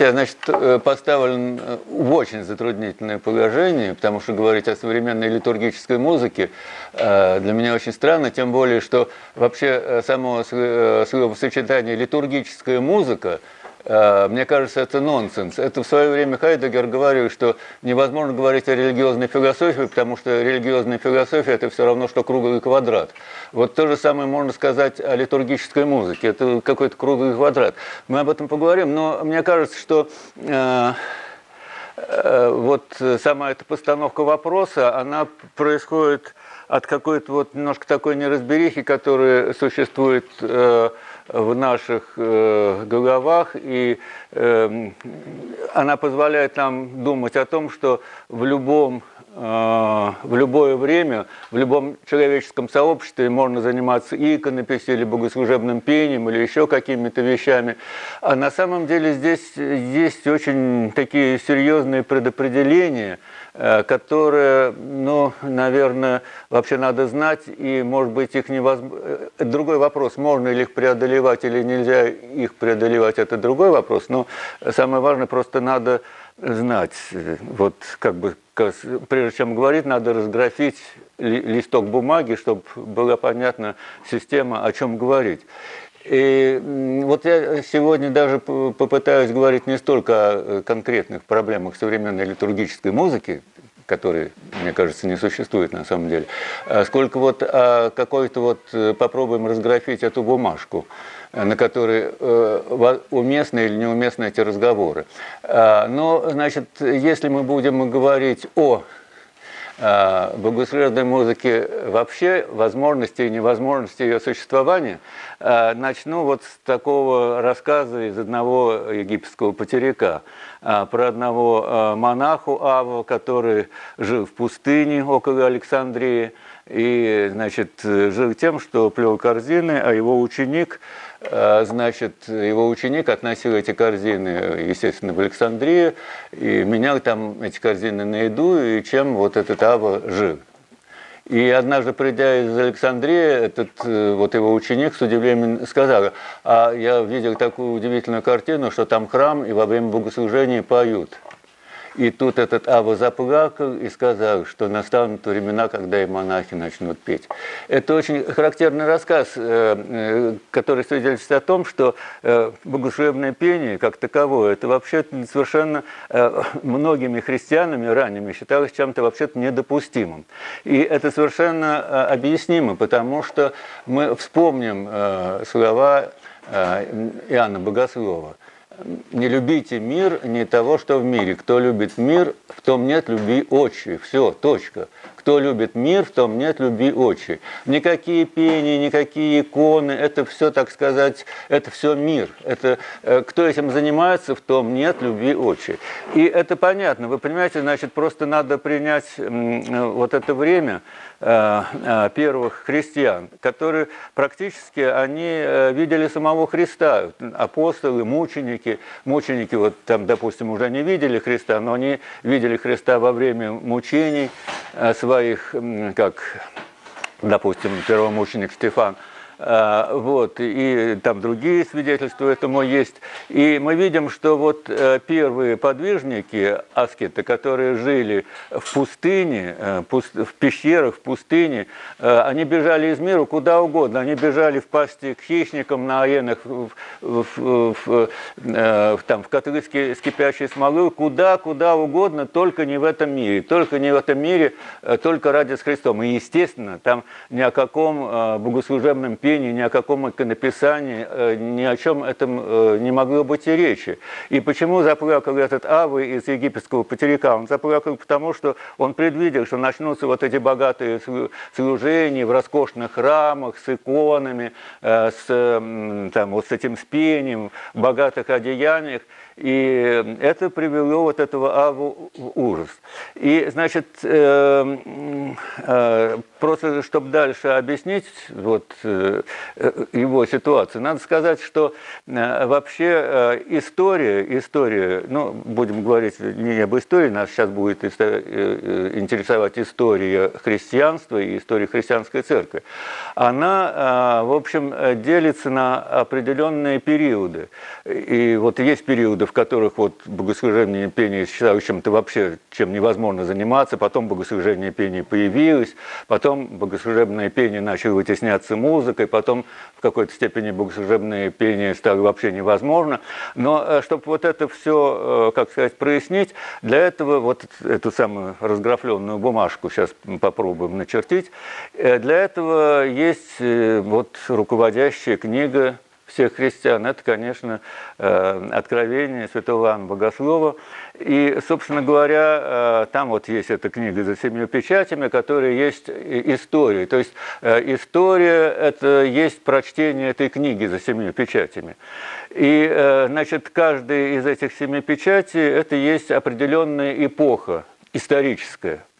Я, значит, э, поставлен э, в очень затруднительное положение, потому что говорить о современной литургической музыке э, для меня очень странно, тем более, что вообще само словосочетание «литургическая музыка» мне кажется, это нонсенс. Это в свое время Хайдегер говорил, что невозможно говорить о религиозной философии, потому что религиозная философия – это все равно, что круглый квадрат. Вот то же самое можно сказать о литургической музыке. Это какой-то круглый квадрат. Мы об этом поговорим, но мне кажется, что э, э, вот сама эта постановка вопроса, она происходит от какой-то вот немножко такой неразберихи, которая существует э, в наших э, головах, и э, она позволяет нам думать о том, что в любом э, в любое время, в любом человеческом сообществе можно заниматься и иконописью, или богослужебным пением, или еще какими-то вещами. А на самом деле здесь есть очень такие серьезные предопределения – которые, ну, наверное, вообще надо знать, и, может быть, их невозможно... Э, другой вопрос, можно ли их преодолевать или нельзя их преодолевать, это другой вопрос, но самое важное, просто надо знать, вот как бы, прежде чем говорить, надо разграфить листок бумаги, чтобы была понятна система, о чем говорить. И вот я сегодня даже попытаюсь говорить не столько о конкретных проблемах современной литургической музыки, которые, мне кажется, не существует на самом деле, а сколько вот о какой-то вот э, попробуем разграфить эту бумажку, на которой э, уместны или неуместны эти разговоры. А, но, значит, если мы будем говорить о а, богослужебной музыки вообще, возможности и невозможности ее существования, а, начну вот с такого рассказа из одного египетского потеряка а, про одного монаху Аву, который жил в пустыне около Александрии, и, значит, жил тем, что плел корзины, а его ученик – а, значит, его ученик относил эти корзины, естественно, в Александрию, и менял там эти корзины на еду, и чем вот этот Ава жил. И однажды, придя из Александрии, этот э, вот его ученик с удивлением сказал, а я видел такую удивительную картину, что там храм, и во время богослужения поют. И тут этот Ава заплакал и сказал, что настанут времена, когда и монахи начнут петь. Это очень характерный рассказ, э, э, который свидетельствует о том, что э, богослужебное пение, как таковое, это вообще совершенно многими христианами ранними считалось чем-то вообще-то недопустимым. И это совершенно объяснимо, потому что мы вспомним слова Иоанна Богослова – не любите мир, не того, что в мире. Кто любит мир, в том нет любви отчей. Все, точка. Кто любит мир, в том нет любви отчей. Никакие пения, никакие иконы, это все, так сказать, это все мир. Это, э, кто этим занимается, в том нет любви отчей. И это понятно. Вы понимаете, значит, просто надо принять вот это время, Э, э, первых христиан, которые практически они э, видели самого Христа, апостолы, мученики, мученики вот там, допустим, уже не видели Христа, но они видели Христа во время мучений своих, как, допустим, первомученик Стефан – вот, и там другие свидетельства этому есть. И мы видим, что вот э, первые подвижники, аскеты, которые жили в пустыне, э, в пещерах, в пустыне, э, они бежали из мира куда угодно. Они бежали в пасти к хищникам на аенах, в, в, в, в, там, в котлы с кипящей смолой, куда, куда угодно, только не в этом мире. Только не в этом мире, только ради с Христом. И, естественно, там ни о каком богослужебном пении пении, ни о каком иконописании, э, ни о чем этом э, не могло быть и речи. И почему заплакал этот Авы из египетского потеряка? Он заплакал потому, что он предвидел, что начнутся вот эти богатые служения в роскошных храмах с иконами, э, с, там, вот с этим спением, в богатых одеяниях. И это привело вот этого Аву в ужас. И, значит, просто чтобы дальше объяснить вот, э, его ситуацию, надо сказать, что вообще история, история, ну, будем говорить не об истории, нас сейчас будет интересовать история христианства и история христианской церкви, она, в общем, делится на определенные периоды. И вот есть периоды, в которых вот богослужение пение считалось чем-то вообще, чем невозможно заниматься, потом богослужение пение появилось, потом богослужебное пение начало вытесняться музыкой, потом в какой-то степени богослужебное пение стало вообще невозможно. Но э, чтобы вот это все, э, как сказать, прояснить, для этого вот эту самую разграфленную бумажку сейчас попробуем начертить. Э, для этого есть вот руководящая книга всех христиан, это, конечно, э, откровение святого Иоанна Богослова. И, собственно говоря, э, там вот есть эта книга «За семью печатями», которая есть история. То есть э, история – это есть прочтение этой книги «За семью печатями». И, значит, каждая из этих семи печатей – это есть определенная эпоха историческая –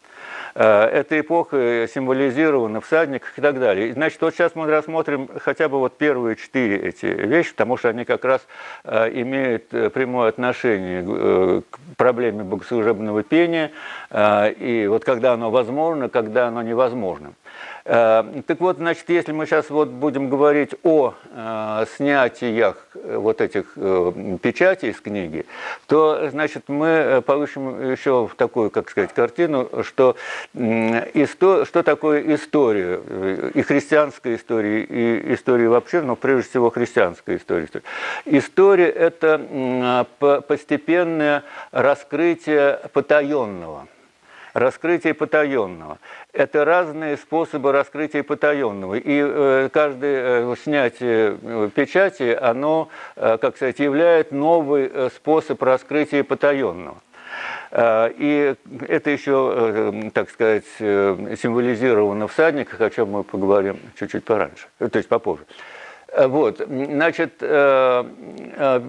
эта эпоха символизирована всадниках и так далее. Значит, вот сейчас мы рассмотрим хотя бы вот первые четыре эти вещи, потому что они как раз э, имеют э, прямое отношение к проблеме богослужебного пения, и вот когда оно возможно, когда оно невозможно. Э, так вот, значит, если мы сейчас вот будем говорить о э, снятиях э, вот этих печатей из книги, то, значит, мы получим еще такую, как сказать, картину, что, что такое история, и христианская история, и история вообще, но прежде всего христианская история. История – это постепенное раскрытие потаенного – раскрытие потаенного. Это разные способы раскрытия потаенного. И э, каждое э, снятие э, печати, оно, э, как сказать, является новый э, способ раскрытия потаенного. Э, и это еще, так сказать, символизировано в всадниках, о чем мы поговорим чуть-чуть пораньше, то есть попозже. Э, вот, значит, э, э,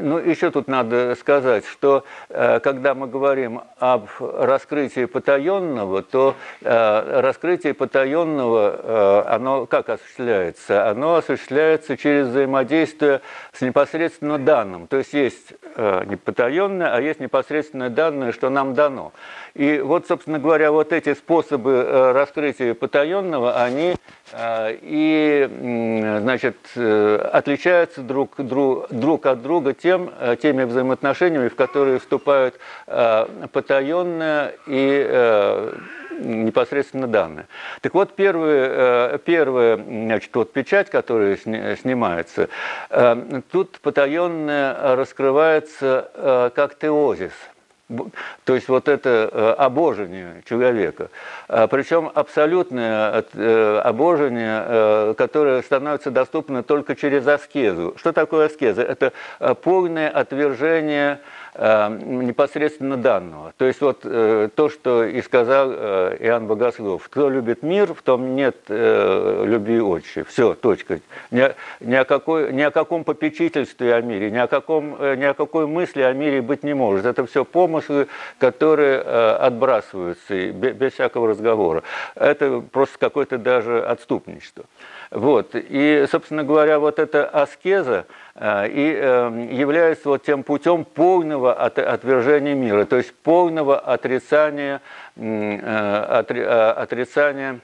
ну еще тут надо сказать, что когда мы говорим об раскрытии потаенного, то раскрытие потаенного, оно как осуществляется? Оно осуществляется через взаимодействие с непосредственно данным. То есть есть не потаенное, а есть непосредственное данное, что нам дано. И вот, собственно говоря, вот эти способы раскрытия потаенного, они и, значит, Э, отличаются друг, друг, друг от друга тем, э, теми взаимоотношениями, в которые вступают э, потаенное и непосредственно данные. Так вот, первая, первая значит, вот печать, которая снимается, тут потаенное раскрывается как теозис – то есть вот это э, обожение человека. А, Причем абсолютное э, обожение, э, которое становится доступно только через аскезу. Что такое аскеза? Это полное отвержение непосредственно данного. То есть вот э, то, что и сказал э, Иоанн Богослов, кто любит мир, в том нет э, любви отче. Все, точка. Ни, ни, о какой, ни о каком попечительстве о мире, ни о, каком, ни о какой мысли о мире быть не может. Это все помыслы, которые отбрасываются без всякого разговора. Это просто какое-то даже отступничество. Вот. И, собственно говоря, вот эта аскеза э, и э, является вот тем путем полного отвержения мира, то есть полного отрицания, э, отрицания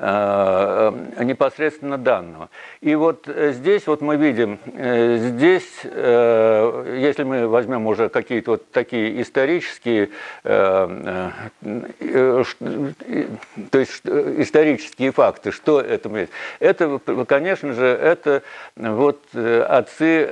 непосредственно данного. И вот э, здесь вот мы видим, э, здесь, если мы возьмем уже какие-то вот такие исторические, то есть исторические факты, что это есть. Это, конечно же, это вот отцы,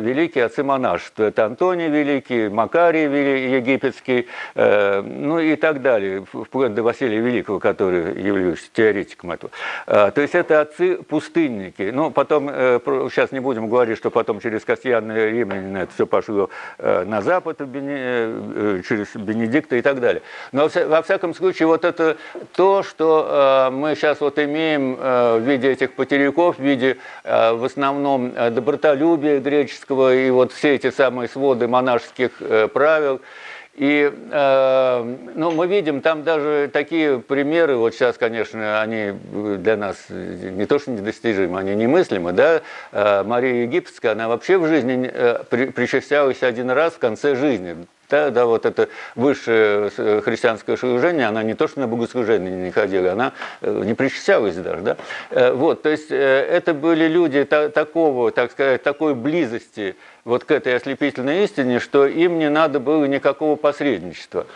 великие отцы монашества. Это Антоний Великий, Макарий Египетский, ну и так далее, вплоть до Василия Великого, который является теоретиком теоретиком этого. То есть это отцы-пустынники. Ну, потом, сейчас не будем говорить, что потом через Касьяна Римлянина это все пошло на запад, через Бенедикта и так далее. Но во всяком случае, вот это то, что мы сейчас вот имеем в виде этих потеряков, в виде в основном добротолюбия греческого и вот все эти самые своды монашеских правил – и э, ну, мы видим там даже такие примеры, вот сейчас, конечно, они для нас не то что недостижимы, они немыслимы. Да? Э, Мария Египетская, она вообще в жизни э, причащалась один раз в конце жизни. Да, да, вот это высшее э, христианское служение, она не то, что на богослужение не ходила, она э, не причащалась даже. Да? Э, вот, то есть это были люди такого, так сказать, такой близости вот к этой ослепительной истине, что им не надо было никакого посредничества.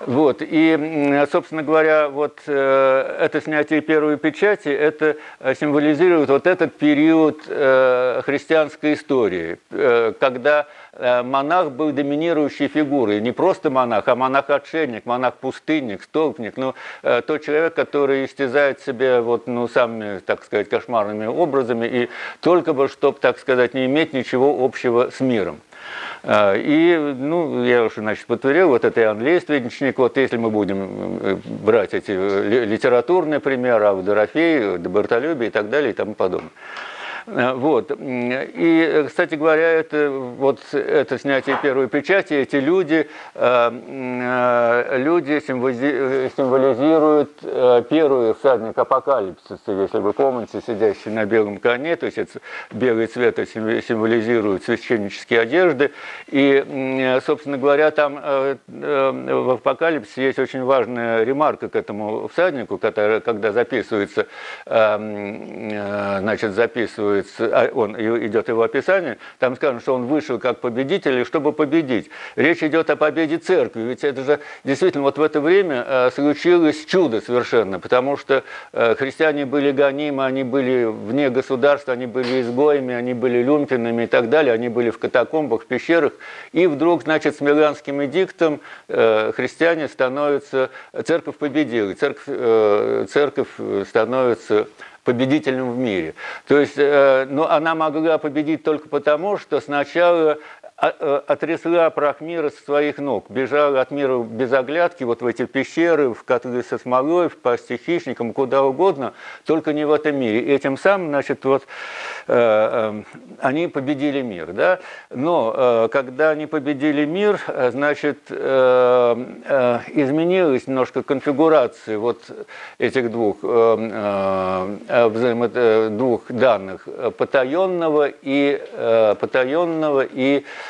Вот. И, собственно говоря, вот это снятие первой печати, это символизирует вот этот период христианской истории, когда монах был доминирующей фигурой. Не просто монах, а монах-отшельник, монах-пустынник, столпник. Ну, э, тот человек, который истязает себя вот, ну, самыми, так сказать, кошмарными образами, и только бы, чтобы, так сказать, не иметь ничего общего с миром. А, и, ну, я уже, значит, подтвердил, вот это Иоанн Лествичник, вот если мы будем э, брать эти э, литературные примеры, Ав Дорофей, Добротолюбие и так далее и тому подобное. Э, вот. И, кстати говоря, это, вот это снятие первой печати, эти люди, э, э, люди символизируют первый всадник апокалипсиса, если вы помните, сидящий на белом коне, то есть это белый цвет символизирует священнические одежды. И, собственно говоря, там в апокалипсисе есть очень важная ремарка к этому всаднику, который, когда записывается, значит, записывается описывается, а, он идет его описание, там сказано, что он вышел как победитель, чтобы победить. Речь идет о победе церкви, ведь это же действительно вот в это время э, случилось чудо совершенно, потому что э, христиане были гонимы, они были вне государства, они были изгоями, они были люмпинами и так далее, они были в катакомбах, в пещерах, и вдруг, значит, с Миланским эдиктом христиане становятся, церковь победила, церковь, церковь становится победителем в мире. То есть, э, ну, она могла победить только потому, что сначала а, э, отрясла прах мира со своих ног, бежала от мира без оглядки, вот в эти пещеры, в которые со смолой, в пасти хищникам, куда угодно, только не в этом мире. И этим самым, значит, вот э, э, они победили мир, да. Но э, когда они победили мир, значит, э, э, изменилась немножко конфигурация вот этих двух, взаимо, двух данных, потаенного и, потаенного и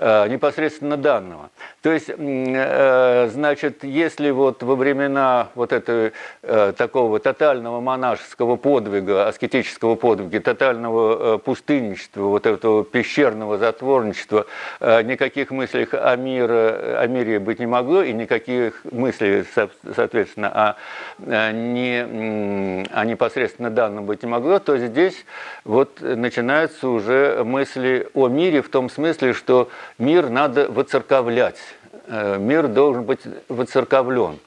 непосредственно данного. То есть, э, значит, если вот во времена вот этого э, такого тотального монашеского подвига, аскетического подвига, тотального пустынничества, вот этого пещерного затворничества, никаких мыслей о мире, о мире быть не могло, и никаких мыслей, соответственно, о, не, о непосредственно данном быть не могло, то здесь вот начинаются уже мысли о мире в том смысле, что мир надо воцерковлять, э, мир должен быть воцерковлен.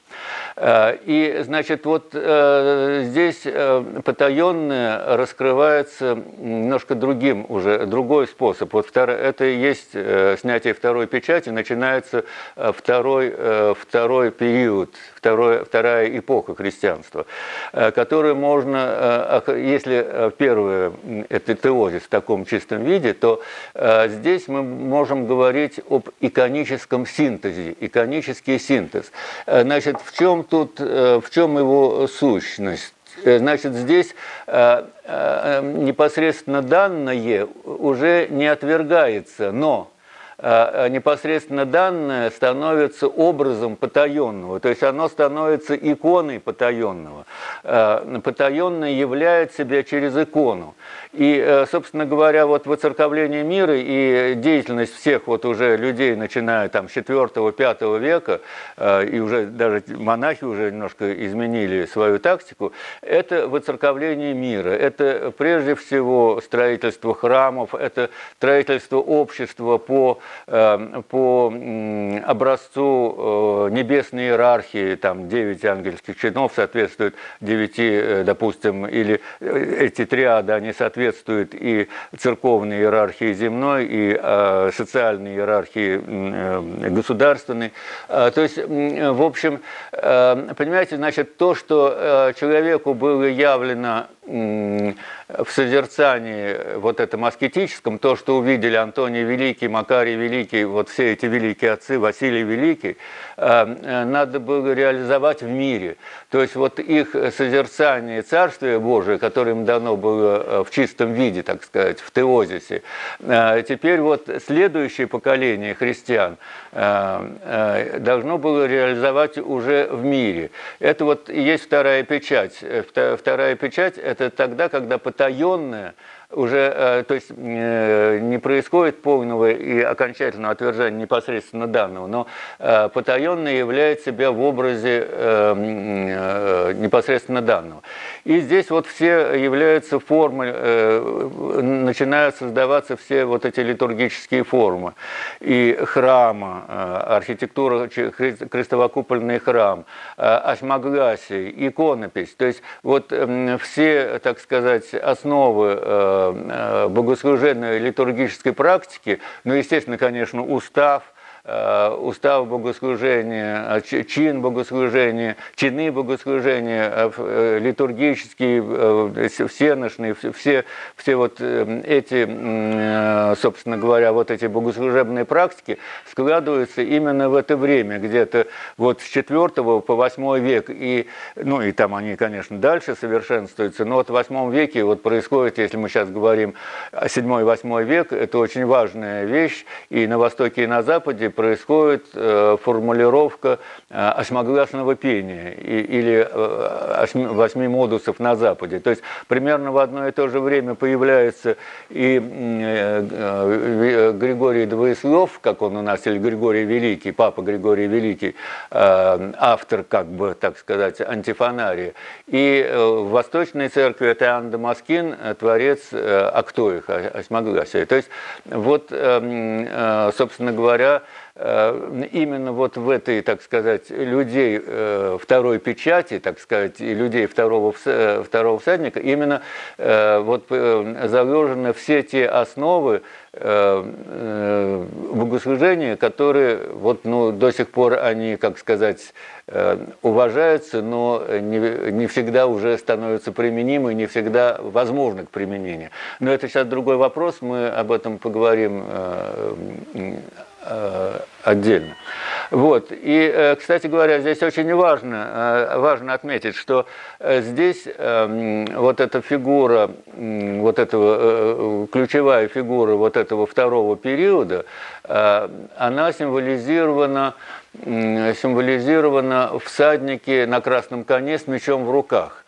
Э, и, значит, вот э, здесь э, потаенное раскрывается немножко другим уже, другой способ. Вот втор, это и есть снятие второй печати, начинается второй, второй период, второй, вторая эпоха христианства, которую можно, если первое это теозис в таком чистом виде, то здесь мы можем говорить об иконическом синтезе, иконический синтез. Значит, в чем тут, э, в чем его сущность? Э, значит, здесь э, непосредственно данное уже не отвергается, но непосредственно данное становится образом потаенного, то есть оно становится иконой потаенного. Потаенное являет себя через икону. И, э, собственно говоря, вот воцерковление мира и деятельность всех вот уже людей, начиная там с 4-5 века, э, и уже даже монахи уже немножко изменили свою тактику, это воцерковление мира. Это прежде всего строительство храмов, это строительство общества по по образцу небесной иерархии, там 9 ангельских чинов соответствуют 9, допустим, или эти триады, они соответствуют и церковной иерархии земной, и социальной иерархии государственной. То есть, в общем, понимаете, значит, то, что человеку было явлено в созерцании вот этом аскетическом, то, что увидели Антоний Великий, Макарий Великий, вот все эти великие отцы, Василий Великий, э, надо было реализовать в мире. То есть вот их созерцание Царствия Божия, которое им дано было э, в чистом виде, так сказать, в теозисе, э, теперь вот следующее поколение христиан должно было реализовать уже в мире. Это вот и есть вторая печать. Вторая печать – это тогда, когда потаенное уже, э, то есть э, не происходит полного и окончательного отвержения непосредственно данного, но э, потаенное являет себя в образе непосредственно данного. И здесь вот все являются формы, начинают создаваться все вот эти литургические формы. И храма, архитектура, крестовокупольный храм, осьмогласие, иконопись. То есть вот все, так сказать, основы богослужебной литургической практики, ну, естественно, конечно, устав, Э, устав богослужения, э, чин богослужения, чины богослужения, э, литургические, всеношные, все, все вот эти, собственно говоря, вот эти богослужебные практики складываются именно в это время, где-то вот с 4 по 8 век, и, ну и там они, конечно, дальше совершенствуются, но вот в 8 веке вот происходит, если мы сейчас говорим о 7-8 век, это очень важная вещь, и на Востоке, и на Западе происходит э, формулировка э, осьмогласного пения или э, восьми модусов на Западе. То есть примерно в одно и то же время появляется и Григорий Двоеслов, как он у нас, или Григорий Великий, папа Григорий Великий, автор, как бы, так сказать, антифонария. И в Восточной церкви это Иоанн Дамаскин, творец Актоих, осьмогласия. То есть вот, собственно говоря, именно вот в этой, так сказать, людей э, второй печати, так сказать, и людей второго, э, второго всадника, именно вот заложены все те основы богослужения, которые вот, ну, до сих пор они, как сказать, уважаются, но не, не всегда уже становятся применимы, не всегда возможны к применению. Но это сейчас другой вопрос, мы об этом поговорим Э, отдельно. Вот. И, э, кстати говоря, здесь очень важно, э, важно отметить, что здесь эм, вот эта фигура, вот этого, ключевая фигура вот этого второго периода, она символизирована, символизирована всаднике на красном коне с мечом в руках.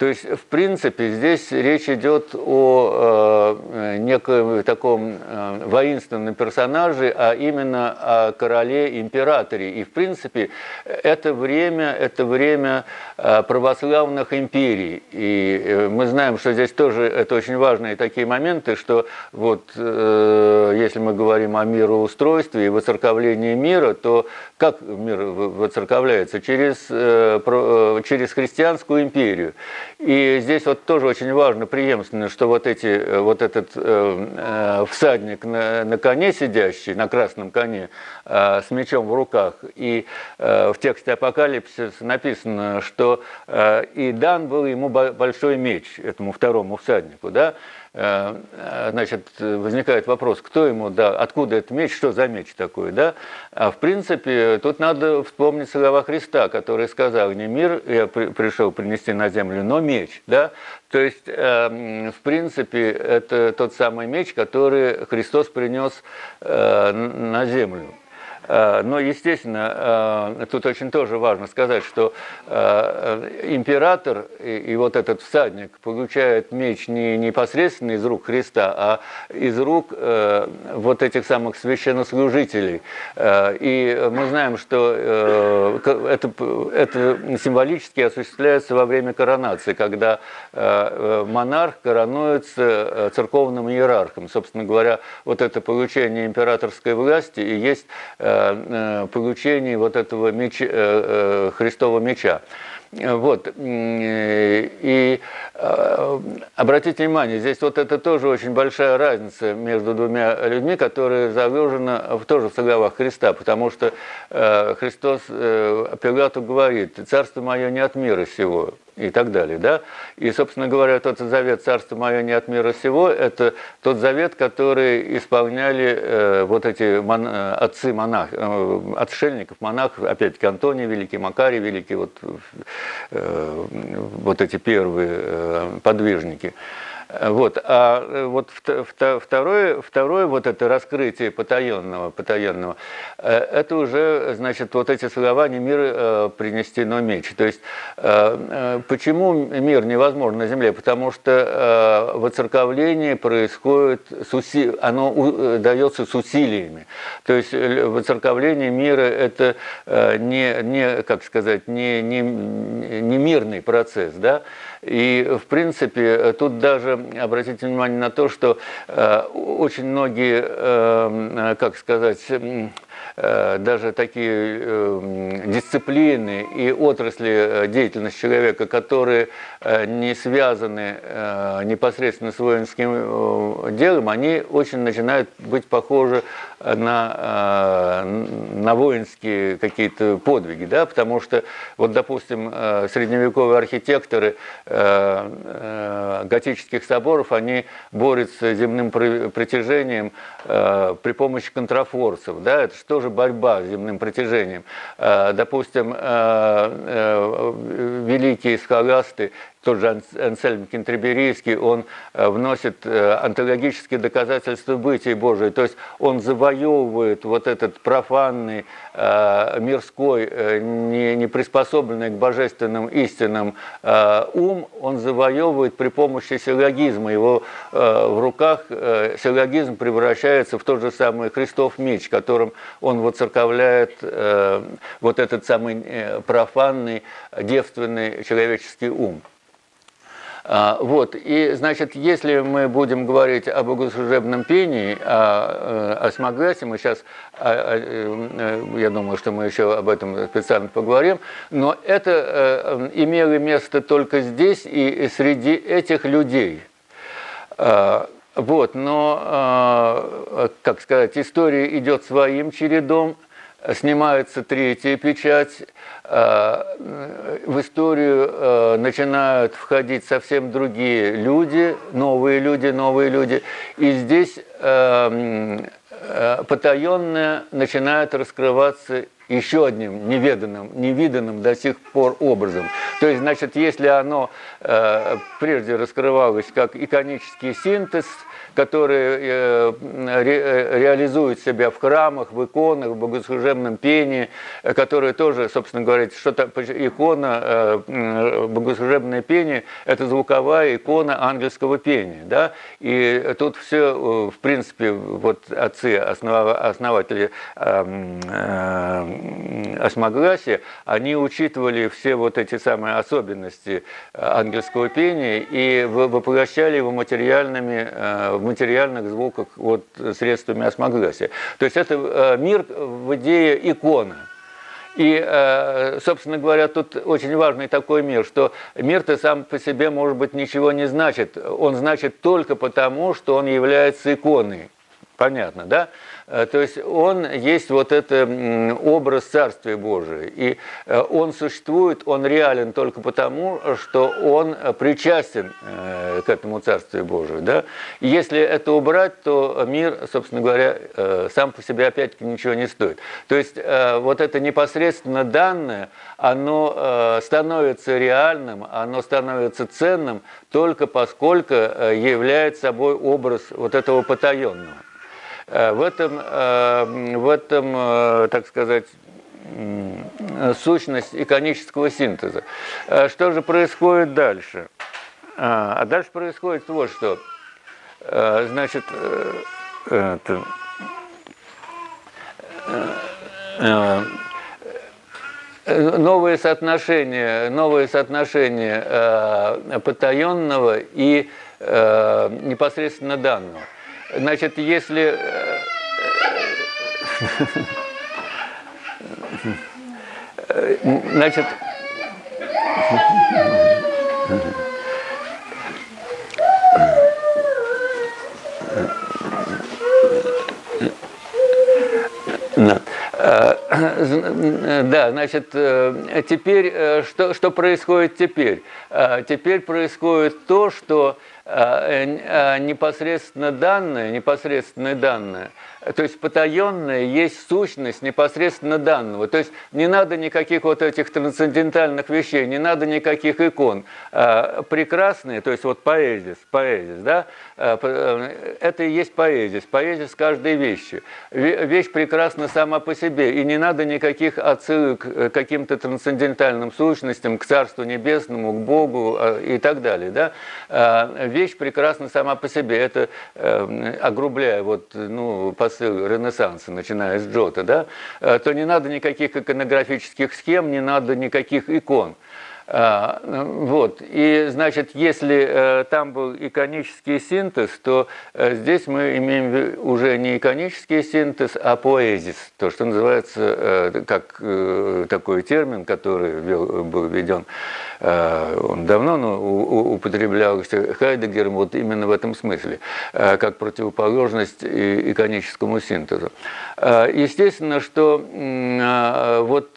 То есть, в принципе, здесь речь идет о э, неком таком э, воинственном персонаже, а именно о короле-императоре. И, в принципе, это время, это время э, православных империй. И э, мы знаем, что здесь тоже это очень важные такие моменты, что вот э, если мы говорим о мироустройстве и воцерковлении мира, то как мир воцерковляется? Через, э, э, через христианскую империю. И здесь вот тоже очень важно, преемственно, что вот, эти, э, вот этот э, э, всадник на, на коне сидящий, на красном коне, э, с мечом в руках, и э, в тексте Апокалипсиса написано, что э, и дан был ему большой меч, этому второму всаднику, да, значит, возникает вопрос, кто ему, да, откуда этот меч, что за меч такой, да? А в принципе, тут надо вспомнить слова Христа, который сказал, не мир я пришел принести на землю, но меч, да? То есть, э, в принципе, это тот самый меч, который Христос принес э, на землю. Но, естественно, тут очень тоже важно сказать, что император и вот этот всадник получает меч не непосредственно из рук Христа, а из рук вот этих самых священнослужителей. И мы знаем, что это, это символически осуществляется во время коронации, когда монарх коронуется церковным иерархом. Собственно говоря, вот это получение императорской власти и есть э, э, получение вот этого меча, э, Христова меча. Вот. И обратите внимание, здесь вот это тоже очень большая разница между двумя людьми, которые заложены в тоже в словах Христа, потому что Христос Пилату говорит, «Царство мое не от мира сего, и так далее. Да? И, собственно говоря, тот завет «Царство мое не от мира сего» – это тот завет, который исполняли э, вот эти мон, э, отцы монах, э, отшельников, монахов, опять-таки Антоний Великий, Макарий Великий, вот, э, вот эти первые э, подвижники. Вот. А э, вот второе, второе вот это раскрытие потаенного, потаенного, э, это уже, значит, вот эти слова «не мир э, принесено меч». То есть, почему мир невозможен на земле? Потому что воцерковление происходит, с уси... оно дается с усилиями. То есть, воцерковление мира – это не, не, как сказать, не, не, не мирный процесс, да? И, в принципе, тут даже обратите внимание на то, что э, очень многие, э, как сказать, даже такие э, дисциплины и отрасли э, деятельности человека, которые не связаны непосредственно с воинским делом, они очень начинают быть похожи на, на воинские какие-то подвиги, да, потому что, вот, допустим, средневековые архитекторы готических соборов, они борются с земным притяжением при помощи контрафорсов, да, это что тоже борьба с земным притяжением. Э, допустим, э, э, великие схоласты тот же Ансельм Кентреберийский, он э, вносит э, антологические доказательства бытия Божия, то есть он завоевывает вот этот профанный, э, мирской, не, не приспособленный к божественным истинам ум, он завоевывает при помощи силлогизма. Его в руках силлогизм превращается в тот же самый Христов меч, которым он воцерковляет вот этот самый профанный, девственный человеческий ум. А, вот, и, значит, если мы будем говорить об богослужебном пении, о, э, о смогасе, мы сейчас, э, я думаю, что мы еще об этом специально поговорим, но это э, имело место только здесь и среди этих людей. А, вот, но, как сказать, история идет своим чередом, снимается третья печать, э, в историю э, начинают входить совсем другие люди, новые люди, новые люди. И здесь э, потаенное начинает раскрываться еще одним неведанным, невиданным до сих пор образом. То есть, значит, если оно прежде раскрывалось как иконический синтез – которые э, ре, реализуют себя в храмах, в иконах, в богослужебном пении, э, которые тоже, собственно говоря, что-то икона, э, богослужебное пение – это звуковая икона ангельского пения. Да? И тут все, в принципе, вот отцы, основатели осмогласия, они учитывали все вот эти самые особенности ангельского пения и воплощали его материальными в материальных звуках вот, средствами осмогласия. То есть это э, мир в идее икона. И, э, собственно говоря, тут очень важный такой мир, что мир-то сам по себе, может быть, ничего не значит. Он значит только потому, что он является иконой. Понятно, да? Э, то есть он есть вот это образ Царствия Божия. И э, он существует, он реален только потому, что он причастен э, к этому Царствию Божию. Да? Если это убрать, то мир, собственно говоря, сам по себе опять-таки ничего не стоит. То есть вот это непосредственно данное, оно становится реальным, оно становится ценным только поскольку является собой образ вот этого потаенного. В этом, в этом так сказать, сущность иконического синтеза. Что же происходит дальше? А дальше происходит вот что. Значит, это, новые соотношения, новые соотношения э, потаенного и э, непосредственно данного. Значит, если э, значит, Да, значит, э, теперь, э, что, что происходит теперь? Э, теперь происходит то, что непосредственно данные, непосредственные данные – то есть потаенное есть сущность непосредственно данного. То есть не надо никаких вот этих трансцендентальных вещей, не надо никаких икон. А, прекрасные, то есть вот поэзис, поэзис, да, э, это и есть поэзис, поэзис каждой вещи. Вещь прекрасна сама по себе, и не надо никаких отсылок к каким-то трансцендентальным сущностям, к Царству Небесному, к Богу и так далее. Да? Вещь прекрасна сама по себе. Это, э, огрубляя вот, ну, по посыл Ренессанса, начиная с Джота, да, э, то не надо никаких иконографических схем, не надо никаких икон. А, вот. И, значит, если э, там был иконический синтез, то э, здесь мы имеем уже не иконический синтез, а поэзис, то, что называется, э, как такой термин, который был введен, он давно но употреблялся Хайдегером вот именно в этом смысле, как противоположность иконическому синтезу. Естественно, что вот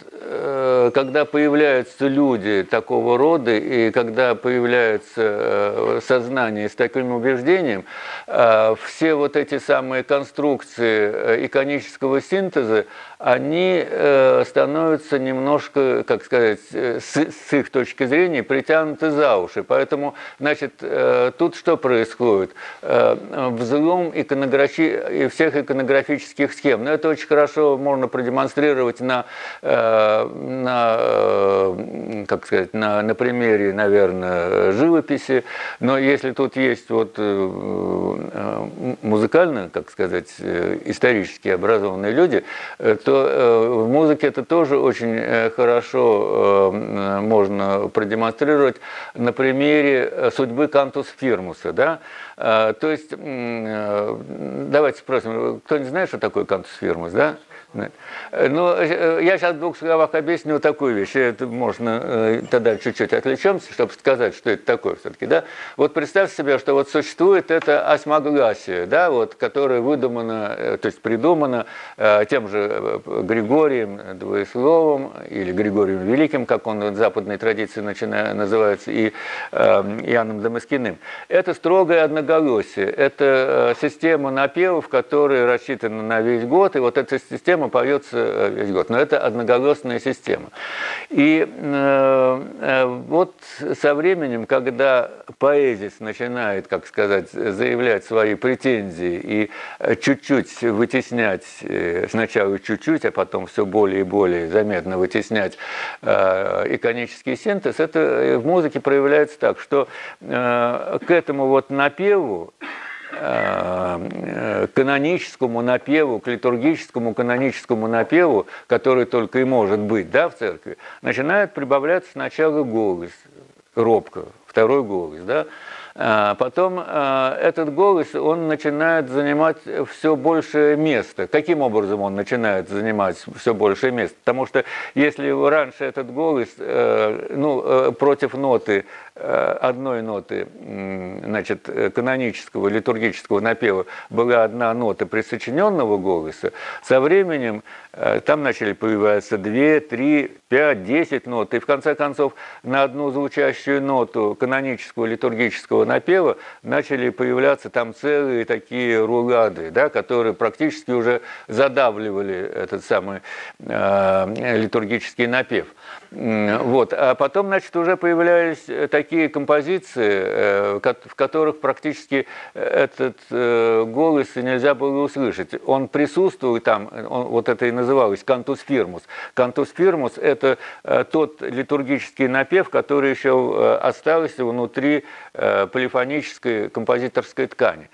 когда появляются люди, так такого рода, и когда появляется э, сознание с таким убеждением, э, все вот эти самые конструкции э, иконического синтеза, они становятся немножко, как сказать, с, их точки зрения притянуты за уши. Поэтому, значит, тут что происходит? Взлом иконографии, всех иконографических схем. Но это очень хорошо можно продемонстрировать на, на, как сказать, на, на примере, наверное, живописи. Но если тут есть вот музыкально, как сказать, исторически образованные люди, то э, в музыке это тоже очень э, хорошо э, можно продемонстрировать на примере судьбы Кантус Фирмуса. Да? То есть, давайте спросим, кто не знает, что такое Кантус Фирмус? Да? Ну, я сейчас в двух словах объясню такую вещь. Это можно э, тогда чуть-чуть отвлечемся, чтобы сказать, что это такое все-таки. Да? Вот представьте себе, что вот существует эта осьмогласие, да, вот, которая выдумана, э, то есть придумана тем же Григорием Двоесловом или Григорием Великим, как он в западной традиции начинает, называется, и Иоанном Дамаскиным. Это строгое одноголосие. Это система напевов, которая рассчитана на весь год, и вот эта система система поется э, весь год, но это одноголосная система. И э, э, вот со временем, когда поэзис начинает, как сказать, заявлять свои претензии и чуть-чуть вытеснять, сначала чуть-чуть, а потом все более и более заметно вытеснять иконический синтез, это в музыке проявляется так, что к этому вот напеву каноническому напеву, к литургическому каноническому напеву, который только и может быть да, в церкви, начинает прибавляться сначала голос, робко, второй голос, да, а Потом э, этот голос, он начинает занимать все большее место. Каким образом он начинает занимать все большее место? Потому что если раньше этот голос э, ну, против ноты Э, одной ноты, значит, канонического, литургического напева была одна нота присочиненного голоса, со временем э, там начали появляться две, три, пять, десять нот, и в конце концов на одну звучащую ноту канонического литургического напева начали появляться там целые такие рулады, да, которые практически уже задавливали этот самый э, литургический напев. Вот. А потом, значит, уже появлялись такие такие композиции, в которых практически этот голос нельзя было услышать. Он присутствует там, он, вот это и называлось кантус фирмус. Кантус фирмус – это тот литургический напев, который еще остался внутри полифонической композиторской ткани.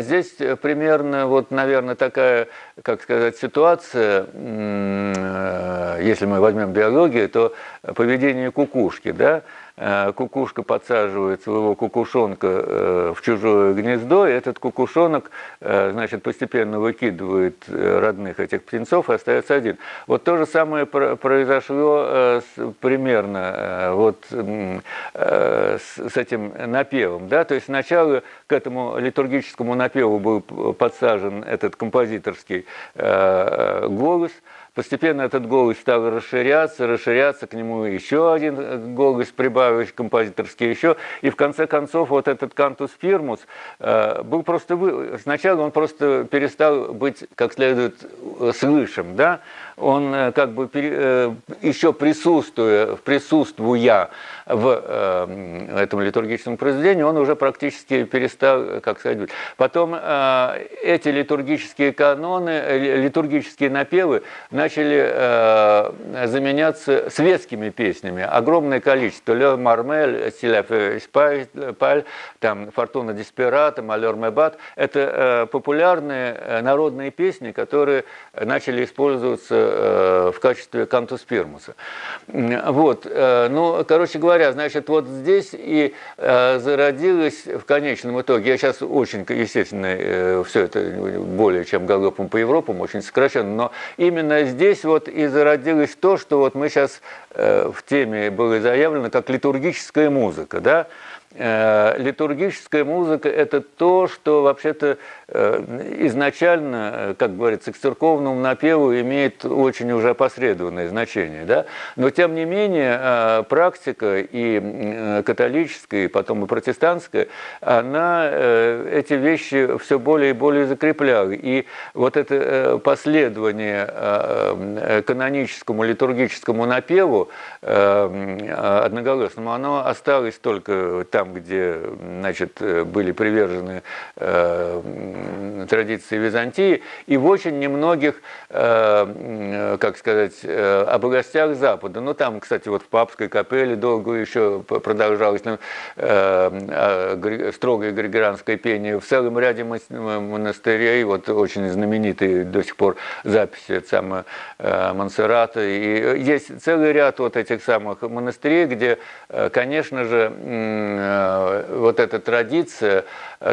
Здесь примерно, вот, наверное, такая, как сказать, ситуация, если мы возьмем биологию, то поведение кукушки, да, Э, кукушка подсаживает своего кукушонка э, в чужое гнездо, и этот кукушонок, э, значит, постепенно выкидывает родных этих птенцов и остается один. Вот то же самое произошло примерно вот с этим напевом, да, то есть сначала к этому литургическому напеву был подсажен этот композиторский голос – Постепенно этот голос стал расширяться, расширяться, к нему еще один э, голос прибавилось, композиторский еще. И в конце концов вот этот кантус фирмус э, был просто... Вы... Сначала он просто перестал быть как следует э, слышим, да? Он как бы еще присутствуя, присутствуя в этом литургическом произведении, он уже практически перестал, как сказать, Потом эти литургические каноны, литургические напевы начали э, заменяться светскими песнями. Огромное количество. Ле Мармель, Стиляф Паль, там Фортуна Диспирата, Малер Мебат. Это э, популярные э, народные песни, которые начали использоваться э, в качестве кантус пирмуса. Вот. Э, ну, короче говоря, значит, вот здесь и э, зародилось в конечном итоге, я сейчас очень, естественно, э, все это более чем галопом по Европам, очень сокращенно, но именно здесь вот и зародилось то, что вот мы сейчас э, в теме было заявлено как литургическая музыка, да, Э, литургическая музыка – это то, что вообще-то э, изначально, э, как говорится, к церковному напеву имеет очень уже опосредованное значение. Да? Но, тем не менее, практика и католическая, и потом и протестантская, она эти вещи все более и более закрепляла. И вот это последование каноническому литургическому напеву одноголосному, оно осталось только там, где значит, были привержены э, традиции Византии, и в очень немногих, э, как сказать, э, областях Запада. Ну, там, кстати, вот в Папской капелле долго еще продолжалось ну, э, строгое григорианское пение. В целом ряде монастырей, вот очень знаменитые до сих пор записи самого э, Монсеррата. И есть целый ряд вот этих самых монастырей, где, э, конечно же, Э, вот эта традиция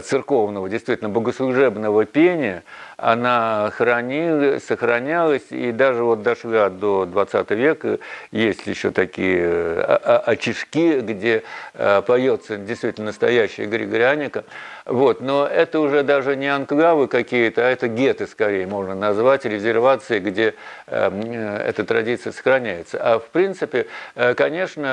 церковного, действительно богослужебного пения, она хранилась, сохранялась, и даже вот дошла до 20 века, есть еще такие э, очишки, где э, поется действительно настоящая григорианика. Вот, но это уже даже не анклавы какие-то, а это геты, скорее можно назвать, резервации, где э, эта традиция сохраняется. А в принципе, конечно,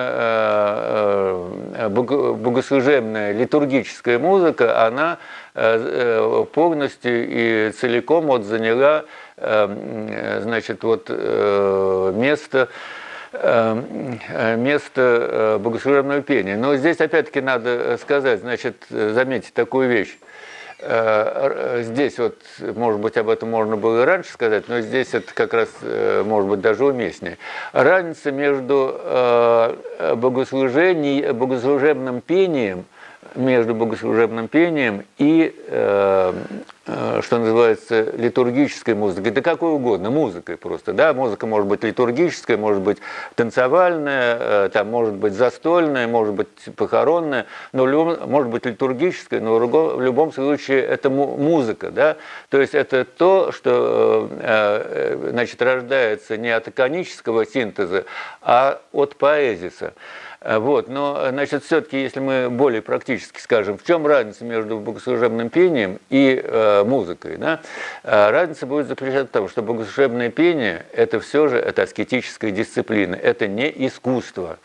богослужебная литургическая музыка, она полностью и целиком вот заняла э, значит, вот э, место место богослужебного пения. Но здесь опять-таки надо сказать, значит, заметить такую вещь. Здесь вот, может быть, об этом можно было и раньше сказать, но здесь это как раз, может быть, даже уместнее. Разница между богослужением, богослужебным пением между богослужебным пением и, э, э, что называется, литургической музыкой, да какой угодно, музыкой просто, да, музыка может быть литургическая, может быть танцевальная, э, там может быть застольная, может быть похоронная, но любом, может быть литургическая, но в любом случае это музыка, да, то есть это то, что, значит, рождается не от иконического синтеза, а от поэзиса. Э, вот, но, значит, все-таки, если мы более практически скажем, в чем разница между богослужебным пением и э, музыкой, да? Э, разница будет заключаться в том, что богослужебное пение – это все же это аскетическая дисциплина, это не искусство.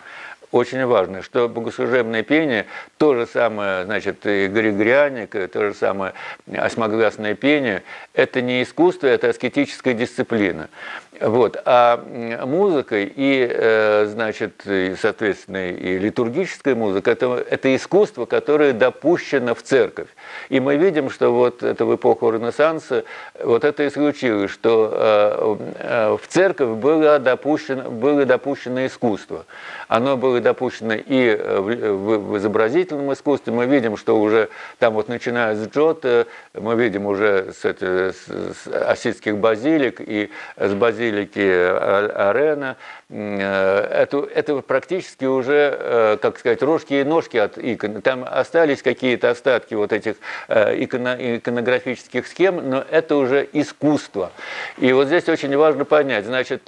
очень важно, что богослужебное пение, то же самое, значит, и григорианик, то же самое осьмогласное пение, это не искусство, это аскетическая дисциплина. Вот. А музыкой и, э, значит, соответственно, и литургическая музыка это, это искусство, которое допущено в церковь. И мы видим, что вот это в эпоху Ренессанса вот это и случилось, что э, э, в церковь было допущено, было допущено искусство. Оно было допущено и в, в изобразительном искусстве. Мы видим, что уже там вот начиная с Джота, мы видим уже с, с, с осидских базилик и с базилик базилики Арена. Э, это, это практически уже, э, как сказать, рожки и ножки от икон. Там остались какие-то остатки вот этих э, иконо, иконографических схем, но это уже искусство. И вот здесь очень важно понять, значит,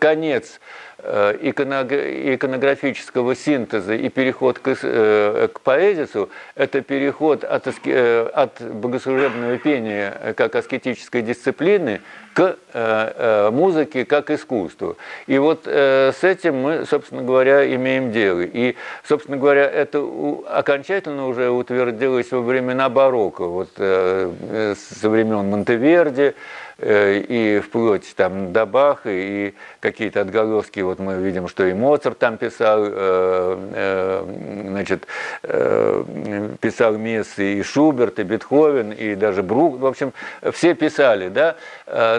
конец иконографического синтеза и переход к, к поэзису – это переход от, от богослужебного пения как аскетической дисциплины к э, э, музыке как искусству. И вот э, с этим мы, собственно говоря, имеем дело. И, собственно говоря, это окончательно уже утвердилось во времена барокко, вот со времен Монтеверди, и вплоть там до Баха, и какие-то отголоски, вот мы видим, что и Моцарт там писал, значит, писал мессы, и Шуберт, и Бетховен, и даже Брук, в общем, все писали, да,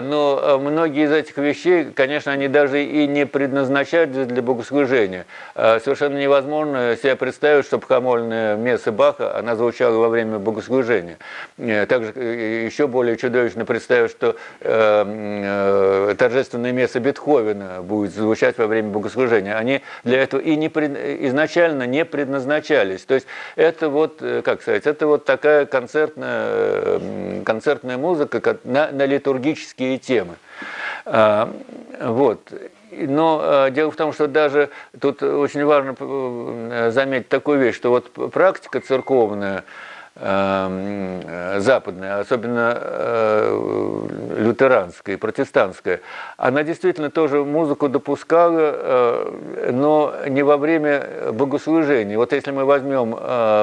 но э, многие из этих вещей, конечно, они даже и не предназначаются для богослужения. Э, совершенно невозможно себе представить, чтобы хамольная месса Баха, она звучала во время богослужения. Э, также еще более чудовищно представить, что торжественное место Бетховена будет звучать во время богослужения. Они для этого и не пред... изначально не предназначались. То есть это вот, как сказать, это вот такая концертная, концертная музыка на, на литургическом политические темы. А, вот. Но а, дело в том, что даже тут очень важно э, заметить такую вещь, что вот практика церковная, э, западная, особенно э, лютеранская протестантская, она действительно тоже музыку допускала, э, но не во время богослужения. Вот если мы возьмем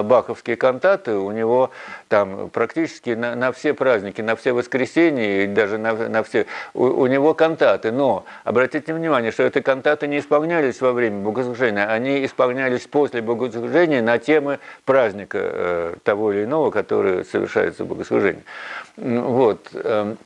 баховские кантаты, у него там практически на, на все праздники, на все воскресенья и даже на, на все, у, у него кантаты. Но обратите внимание, что эти кантаты не исполнялись во время богослужения, они исполнялись после богослужения на темы праздника того или иного, который совершается в богослужении. Вот. Эм,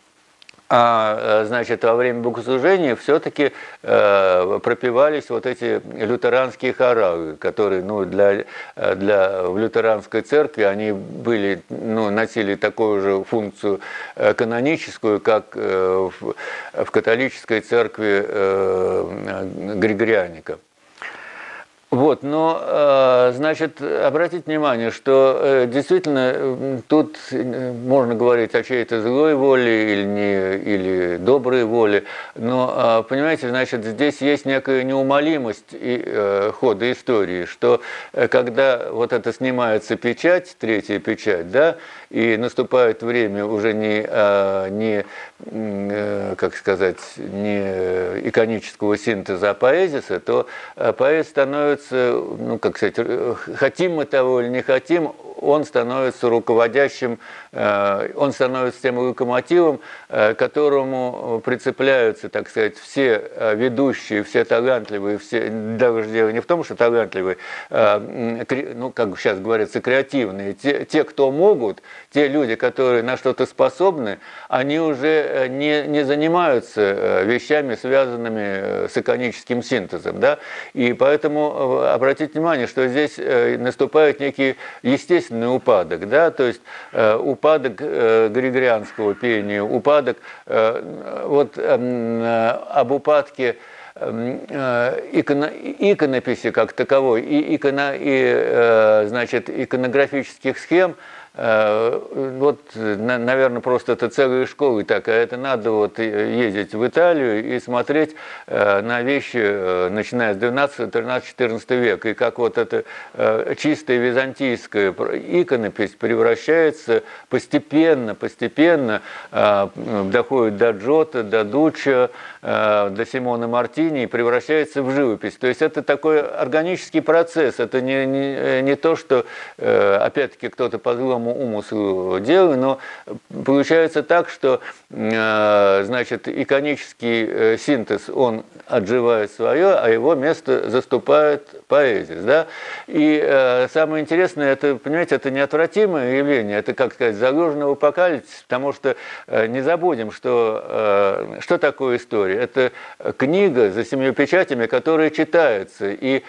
а, значит, во время богослужения все-таки э, пропивались вот эти лютеранские хоралы, которые, ну, для, для, в лютеранской церкви они были, ну, носили такую же функцию э, каноническую, как э, в, в католической церкви э, Григорианика. Вот, но, э, значит, обратите внимание, что э, действительно тут можно говорить о чьей-то злой воле или, не, или доброй воле, но, э, понимаете, значит, здесь есть некая неумолимость и, хода истории, что когда вот это снимается печать, третья печать, да, и наступает время уже не, не как сказать, не иконического синтеза, а поэзиса, то поэз становится становится, ну, как сказать, э, хотим мы того или не хотим, он становится руководящим, э, он становится тем локомотивом, э, которому прицепляются, так сказать, все ведущие, все талантливые, все, даже дело не в том, что талантливые, ну, как сейчас говорится, креативные, те, те, кто могут, те люди, которые на что-то способны, они уже не, не занимаются вещами, связанными с иконическим синтезом, да, и поэтому обратите внимание, что здесь э, наступает некий естественный упадок, да, то есть э, упадок э, григорианского пения, упадок, вот эм, об упадке эм, иконо, иконописи как таковой и, икона, и значит, иконографических схем вот, наверное, просто это целые школы так, а это надо вот ездить в Италию и смотреть на вещи, начиная с 12, 13, 14 века, и как вот эта чистая византийская иконопись превращается постепенно, постепенно, доходит до Джота, до Дуча, до Симона Мартини и превращается в живопись. То есть это такой органический процесс, это не, не, не то, что опять-таки кто-то по умыслу делал, но получается так, что значит, иконический синтез, он отживает свое, а его место заступает поэзия. Да? И самое интересное, это, понимаете, это неотвратимое явление, это, как сказать, заложено в апокалипсис, потому что не забудем, что, что такое история. Это книга за семью печатями, которая читается, и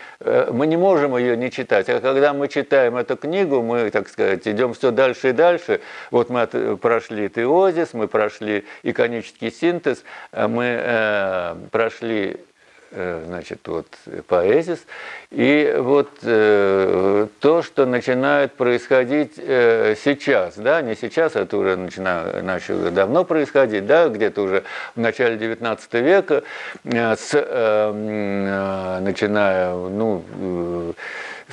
мы не можем ее не читать. А когда мы читаем эту книгу, мы, так сказать, идем все дальше и дальше. Вот мы прошли теозис, мы прошли иконический синтез, мы э, прошли Э, значит, вот поэзис. И вот э, то, что начинает происходить э, сейчас, да, не сейчас, это уже начина, начало давно происходить, да, где-то уже в начале XIX века, э, с, э, э, начиная, ну, э,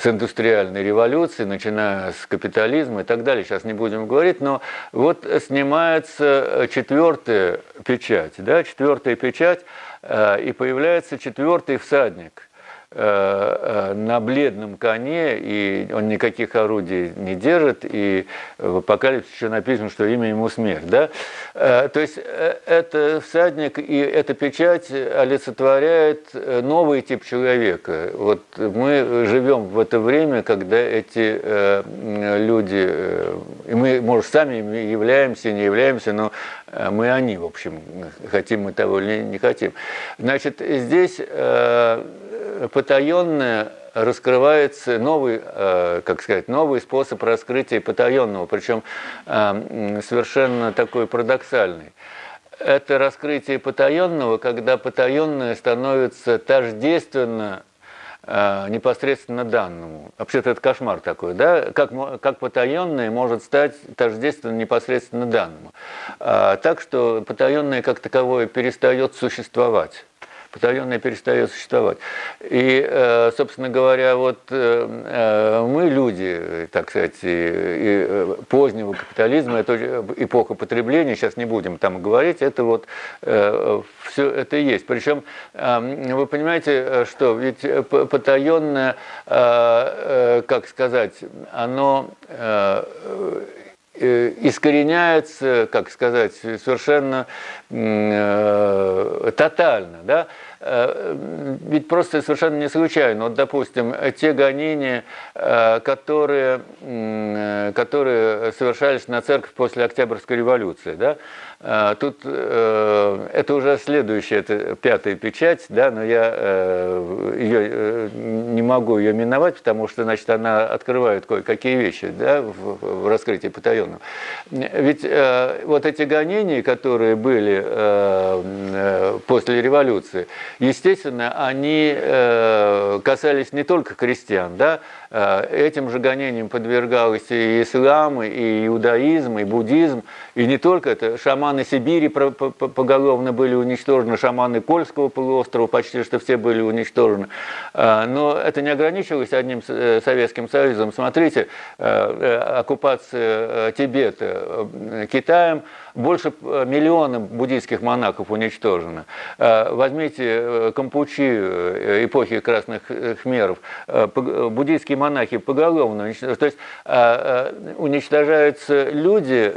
с индустриальной революции, начиная с капитализма и так далее, сейчас не будем говорить, но вот снимается четвертая печать, да, четвертая печать, Э, и появляется четвертый всадник. э, э, на бледном коне, и он никаких орудий не держит, и в Апокалипсисе еще написано, что имя ему смерть. Да? То есть это всадник и эта печать олицетворяет новый тип человека. Вот мы живем в это время, когда эти люди, и мы, может, сами являемся, не являемся, но Э, мы они, в общем, хотим мы того или не хотим. Значит, здесь э, потаенное раскрывается новый, э, как сказать, новый способ раскрытия потаенного, причем совершенно такой парадоксальный. Это раскрытие потаенного, когда потаенное становится тождественно Э, непосредственно данному. Вообще-то это кошмар такой, да? Как, как потаенное может стать тождественно непосредственно данному. А, так что потаенное как таковое перестает существовать потаенное перестает существовать. И, э, собственно говоря, вот э, э, мы люди, так сказать, и позднего капитализма, это эпоха потребления, сейчас не будем там говорить, это вот все это есть. Причем вы понимаете, что ведь потаенное, как сказать, оно искореняется, как сказать, совершенно э, тотально. Да? Э, ведь просто совершенно не случайно. Вот, допустим, те гонения, которые, которые совершались на церковь после Октябрьской революции, да? Тут э, это уже следующая, это пятая печать, да, но я э, ее э, не могу ее миновать, потому что, значит, она открывает кое-какие вещи, да, в раскрытии потаенного. Ведь вот эти гонения, которые были после революции, естественно, они касались не только крестьян, да, этим же гонениям подвергалось и ислам, и иудаизм, и буддизм, и не только это, шаманы Сибири поголовно были уничтожены, шаманы Кольского полуострова почти что все были уничтожены. А, но это не ограничивалось одним э, Советским Союзом. Смотрите, э, э, оккупация Тибета Китаем – больше э, миллиона буддийских монахов уничтожено. Э, возьмите э, Кампучи эпохи красных хмеров. Буддийские монахи поголовно уничтожаются. То есть уничтожаются люди,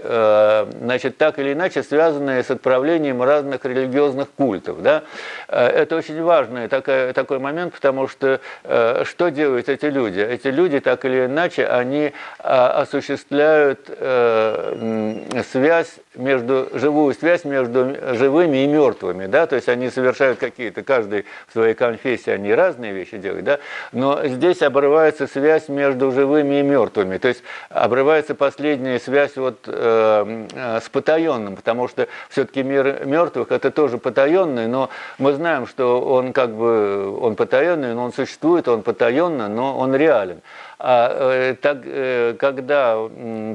значит, так или иначе связанные с отправлением разных религиозных культов. Да? Это очень важный такой, такой момент, потому что что делают эти люди? Эти люди так или иначе, они осуществляют связь между, живую связь между живыми и мертвыми, да, то есть они совершают какие-то, каждый в своей конфессии, они разные вещи делают, да, но здесь обрывается связь между живыми и мертвыми, то есть обрывается последняя связь вот э, с потаенным, потому что все-таки мир мертвых это тоже потаенный, но мы знаем, что он как бы, он потаенный, но он существует, он потаенно, но он реален. А так, когда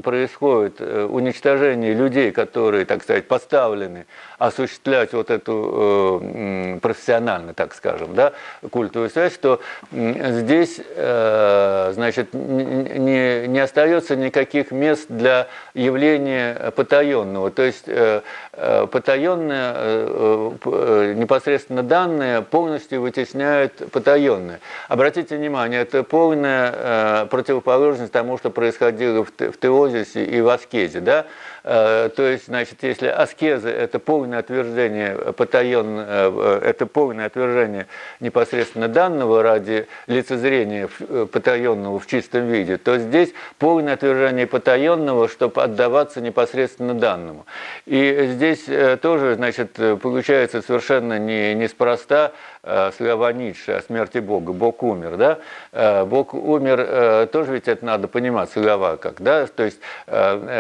происходит уничтожение людей, которые, так сказать, поставлены осуществлять вот эту э, профессионально, так скажем, да, культовую связь, то здесь, э, значит, не, не остается никаких мест для явления потаенного. То есть э, э потаенное, э, э, непосредственно данные полностью вытесняют потаенное. Обратите внимание, это полная э, противоположность тому, что происходило в, теозисе и в аскезе. Да? Э, то есть, значит, если аскеза – это полное отвержение потаен, э, это полное отвержение непосредственно данного ради лицезрения э, потаенного в чистом виде, то здесь полное отвержение потаенного, чтобы отдаваться непосредственно данному. И здесь тоже, значит, получается совершенно не, неспроста Э, слова Ницше о смерти Бога. Бог умер, да? Э, Бог умер, э, тоже ведь это надо понимать, слова как, да? То есть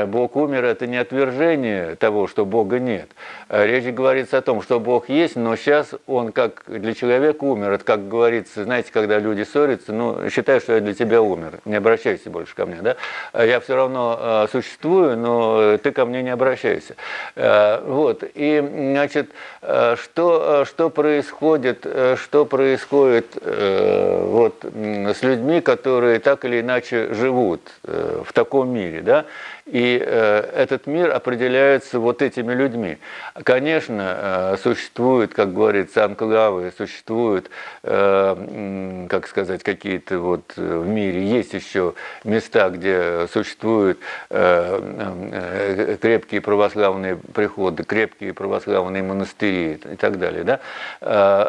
Бог умер – это не отвержение того, что Бога нет. Речь говорится о том, что Бог есть, но сейчас Он как для человека умер. Это как говорится, знаете, когда люди ссорятся, ну, считай, что я для тебя умер, не обращайся больше ко мне, да? Я все равно существую, но ты ко мне не обращайся. Вот, и, значит, что, что происходит Э, что происходит э, вот, с людьми, которые так или иначе живут э, в таком мире. Да? И э, этот мир определяется вот этими людьми. Конечно, э, существуют, как говорит сам Клавы, существуют, э, как сказать, какие-то вот в мире, есть еще места, где существуют крепкие православные приходы, крепкие православные монастыри и так далее. Да?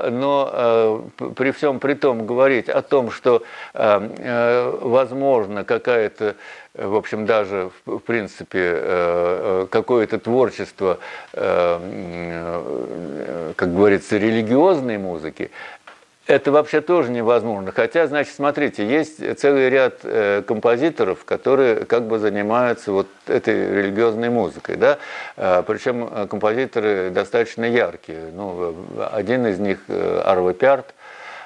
Но при всем при том говорить о том, что возможно какая-то в общем, даже, в принципе, э, э, какое-то творчество, э, как говорится, религиозной музыки, это вообще тоже невозможно. Хотя, значит, смотрите, есть целый ряд композиторов, которые как бы занимаются вот этой религиозной музыкой, да, причем композиторы достаточно яркие. Ну, один из них Арва Пярт,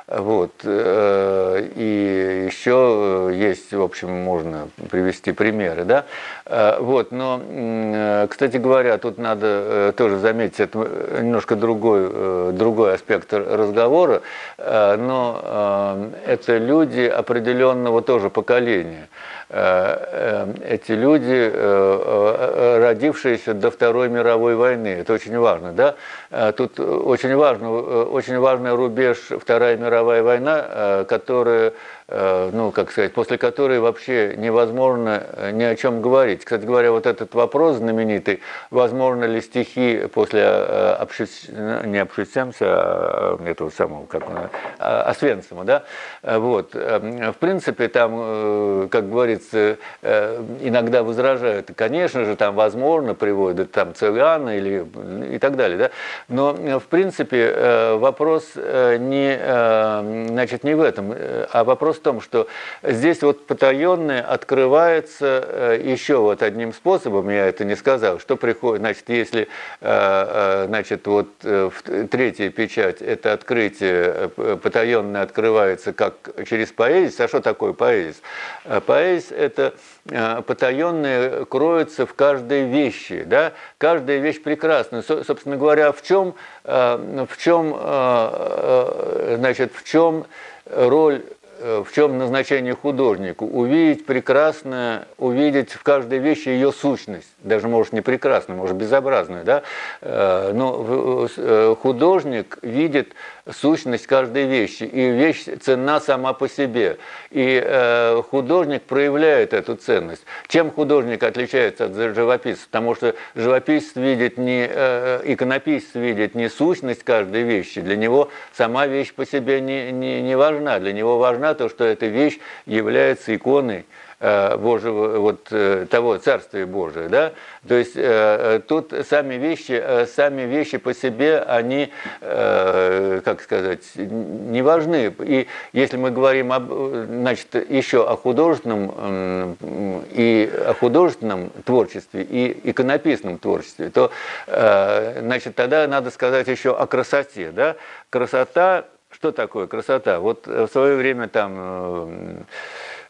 вот. Э, и еще э, есть, в общем, можно привести примеры. Да? Э, вот. Но, кстати говоря, тут надо тоже заметить, это немножко другой, другой аспект разговора, но это люди определенного тоже поколения. Э, э, эти люди, э, родившиеся до Второй мировой войны. Это очень важно. Да? Тут очень, важно, очень важный рубеж Вторая мировая война, которая ну, как сказать, после которой вообще невозможно ни о чем говорить. Кстати говоря, вот этот вопрос знаменитый, возможно ли стихи после обшис... не обшисемся, а этого самого, как он, а, Освенцима, да, вот, в принципе, там, как говорится, иногда возражают, конечно же, там, возможно, приводят там Целиана или и так далее, да, но, в принципе, вопрос не, значит, не в этом, а вопрос в том, что здесь вот потаенное открывается э, еще вот одним способом, я это не сказал, что приходит, значит, если, э, э, значит, вот третья печать, это открытие потаенное открывается как через поэзис, а что такое поэзис? Поэзис – это потаенное кроется в каждой вещи, да? каждая вещь прекрасна. Собственно говоря, в чем, в чем, значит, в чем роль Э, в чем назначение художнику? Увидеть прекрасное, увидеть в каждой вещи ее сущность. Даже, может, не прекрасную, может, безобразную. Да? Э, но э, художник видит сущность каждой вещи, и вещь ценна сама по себе. И художник проявляет эту ценность. Чем художник отличается от живописца? Потому что живописец видит не, иконописец видит не сущность каждой вещи, для него сама вещь по себе не, не, не важна, для него важна то, что эта вещь является иконой э, Божьего, вот э, того Царствия Божия, да, то есть э, тут сами вещи, сами вещи по себе, они, как сказать, не важны. И если мы говорим об, значит, еще о художественном и о художественном творчестве и иконописном творчестве, то, значит, тогда надо сказать еще о красоте, да, красота что такое красота? Вот э, в свое время там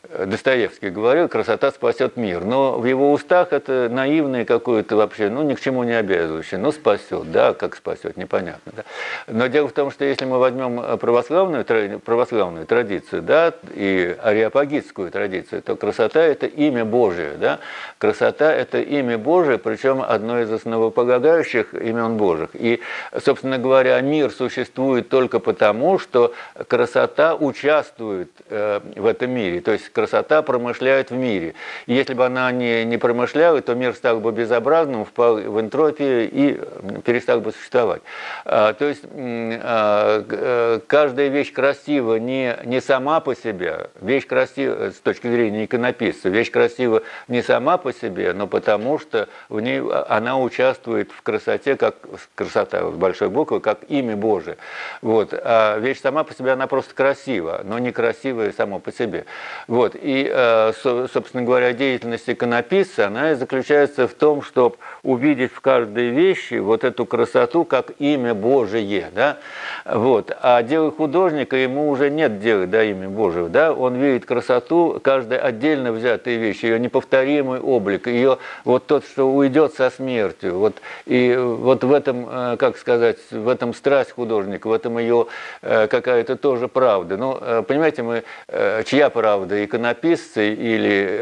Достоевский говорил, красота спасет мир. Но в его устах это наивное какое-то вообще, ну, ни к чему не обязывающее. Ну, спасет, да, как спасет, непонятно. Да. Но дело в том, что если мы возьмем православную, православную традицию, да, и ариапагитскую традицию, то красота – это имя Божие, да. Красота – это имя Божие, причем одно из основополагающих имен Божьих. И, собственно говоря, мир существует только потому, что красота участвует э, в этом мире. То есть красота промышляет в мире. И если бы она не, не промышляла, то мир стал бы безобразным, впал в энтропию и перестал бы существовать. А, то есть а, э, каждая вещь красива не, не сама по себе, вещь красива с точки зрения иконописца, вещь красива не сама по себе, но потому что в ней она участвует в красоте, как красота с большой буквы, как имя Божие. Вот. А вещь сама по себе, она просто красива, но не красивая само по себе. Вот. И, э, собственно говоря, деятельность иконописца, она и заключается в том, чтобы увидеть в каждой вещи вот эту красоту как имя Божие. Да? Вот. А дело художника, ему уже нет дела до имя Божьего. Да? Он видит красоту каждой отдельно взятой вещи, ее неповторимый облик, ее вот тот, что уйдет со смертью. Вот. И вот в этом, э, как сказать, в этом страсть художника, в этом ее э, какая-то тоже правда. Ну, понимаете, мы, чья правда, иконописца или,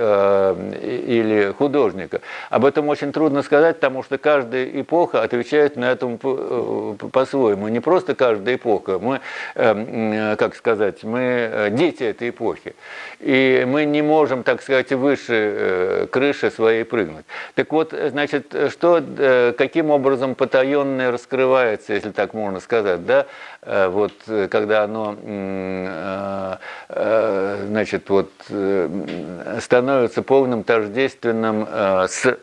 или художника? Об этом очень трудно сказать, потому что каждая эпоха отвечает на этом по-своему. Не просто каждая эпоха, мы, эм, как сказать, мы э, дети этой эпохи. И мы не можем, так сказать, выше э, крыши своей прыгнуть. Так вот, значит, что, э, каким образом потаенное раскрывается, если так можно сказать, да, вот когда оно, значит, вот становится полным тождественным с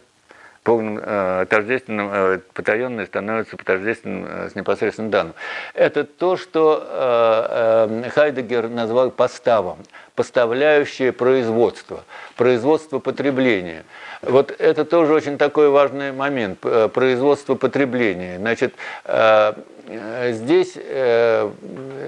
полным э, тождественным, э, потаенное становится тождественным э, с непосредственным данным. Это то, что э, э, Хайдегер назвал поставом, поставляющее производство, производство потребления. Вот это тоже очень такой важный момент, э, производство потребления. Значит, э, здесь э,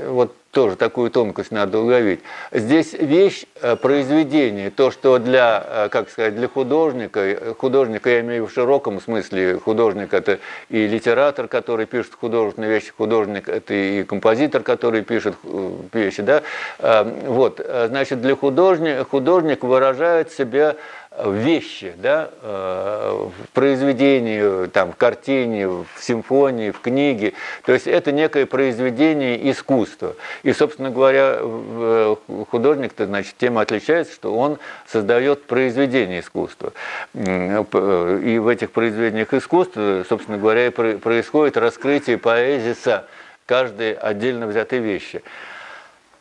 вот тоже такую тонкость надо уловить. Здесь вещь, э, произведение, то, что для, э, как сказать, для художника, э, художника я имею в широком смысле, художник это и литератор, который пишет художественные вещи, художник это и композитор, который пишет вещи, да, вот, значит, для художника, художник выражает себя в вещи, да, э, в произведении, там, в картине, в симфонии, в книге. То есть это некое произведение искусства. И, собственно говоря, э, художник-то, значит, тем отличается, что он создает произведение искусства. И в этих произведениях искусства, собственно говоря, происходит раскрытие поэзиса каждой отдельно взятой вещи.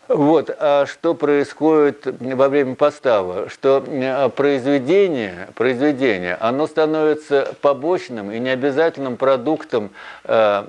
Вот, а что происходит во время постава? Что а, произведение, произведение, оно становится побочным и необязательным продуктом э,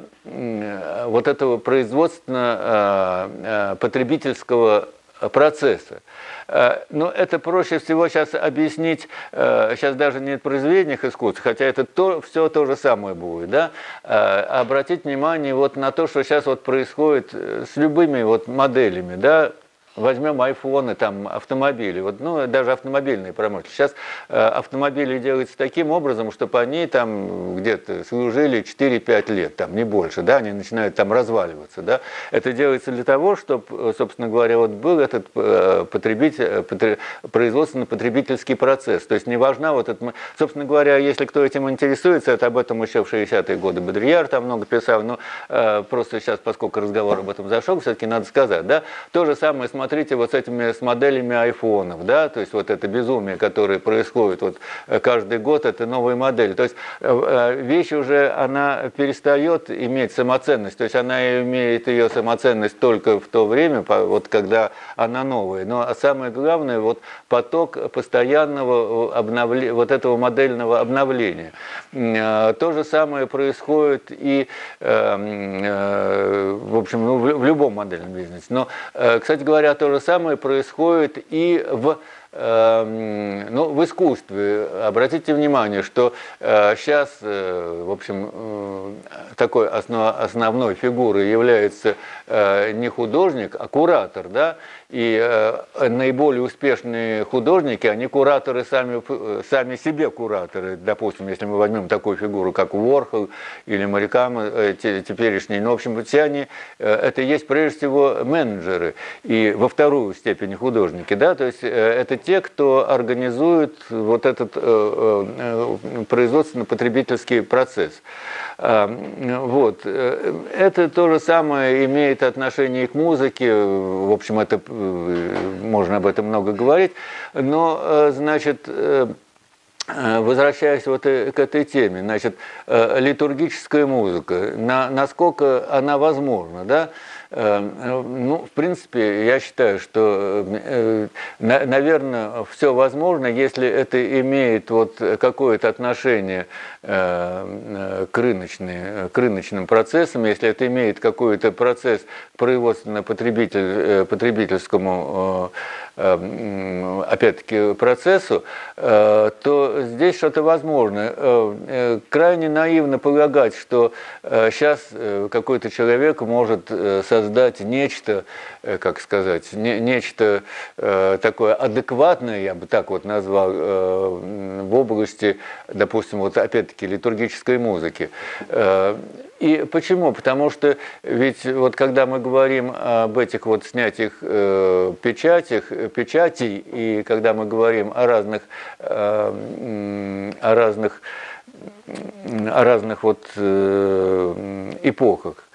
вот этого производственно-потребительского процесса. Э, но это проще всего сейчас объяснить, сейчас э, даже не в произведениях искусств, хотя это то, все то же самое будет, да, э, обратить внимание вот на то, что сейчас вот происходит с любыми вот моделями, да, Возьмем айфоны, там, автомобили, вот, ну, даже автомобильные промышленности. Сейчас э, автомобили делаются таким образом, чтобы они там где-то служили 4-5 лет, там, не больше, да, они начинают там разваливаться, да. Это делается для того, чтобы, собственно говоря, вот был этот э, потребитель, э, потр... производственно-потребительский процесс. То есть не важна вот эта... Собственно говоря, если кто этим интересуется, это об этом еще в 60-е годы Бодрияр там много писал, но э, просто сейчас, поскольку разговор об этом зашел, все-таки надо сказать, да, то же самое с смотрите вот с этими с моделями айфонов, да, то есть вот это безумие, которое происходит вот э, каждый год, это новые модели. То есть э, э, вещь уже, она перестает иметь самоценность, то есть она имеет ее самоценность только в то время, вот когда она новая. Но самое главное, вот поток постоянного обновления, вот этого модельного обновления. То же самое происходит и, в общем, ну, в любом модельном бизнесе. Но, кстати говоря, говоря, то же самое происходит и в эм, ну, в искусстве. Обратите внимание, что сейчас, в общем, такой основной фигурой является не художник, а куратор, да, и э, наиболее успешные художники, они кураторы сами, сами себе кураторы. Допустим, если мы возьмем такую фигуру, как Уорхол или Марикама, э, теперешний, ну, в общем, все они, э, это есть прежде всего менеджеры и во вторую степень художники, да, то есть э, это те, кто организует вот этот э, э, производственно-потребительский процесс. Вот. Э, это то же самое имеет отношение и к музыке, в общем, это, э, можно об этом много говорить, но, э, значит, Возвращаясь вот к этой теме, значит, литургическая музыка, на, насколько она возможна, да? Ну, в принципе, я считаю, что, наверное, все возможно, если это имеет вот какое-то отношение Э, к, рыночные, к рыночным процессам, если это имеет какой-то процесс производственно-потребительскому э, опять-таки процессу, э, то здесь что-то возможно. Крайне наивно полагать, что сейчас какой-то человек может создать нечто, как сказать, нечто такое адекватное, я бы так вот назвал, в области, допустим, вот опять опять-таки, литургической музыки. Э, и почему? Потому что ведь вот когда мы говорим об этих вот снятиях э, печатях, печатей, и когда мы говорим о разных, э, о разных, о разных вот э, эпохах, э,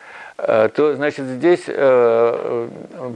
то, значит, здесь э, Э,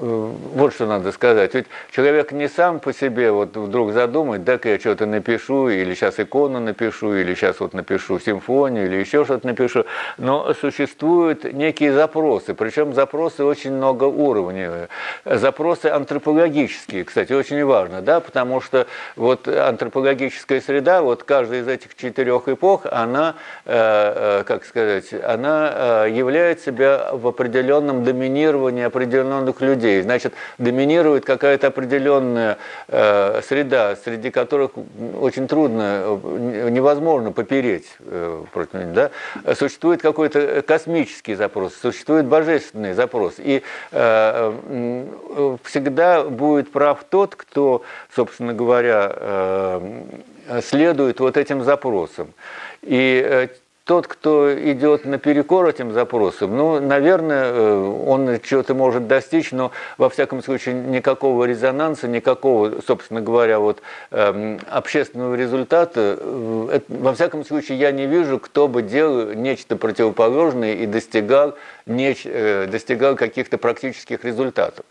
вот что надо сказать. Ведь человек не сам по себе вот вдруг задумает, да-ка я что-то напишу, или сейчас икону напишу, или сейчас вот напишу симфонию, или еще что-то напишу. Но существуют некие запросы, причем запросы очень много уровней. Запросы антропологические, кстати, очень важно, да, потому что вот антропологическая среда, вот каждая из этих четырех эпох, она, э, э, как сказать, она являет себя в определенном доминировании определенных людей людей. Значит, доминирует какая-то определенная э, среда, среди которых очень трудно, э, невозможно попереть э, против них. Да? Существует какой-то космический запрос, существует божественный запрос. И э, э, всегда будет прав тот, кто, собственно говоря, э, следует вот этим запросам. И э, тот, кто идет наперекор этим запросам, ну, наверное, э, он чего-то может достичь, но, во всяком случае, никакого резонанса, никакого, собственно говоря, вот, эм, общественного результата, э, во всяком случае, я не вижу, кто бы делал нечто противоположное и достигал, неч, э, достигал каких-то практических результатов.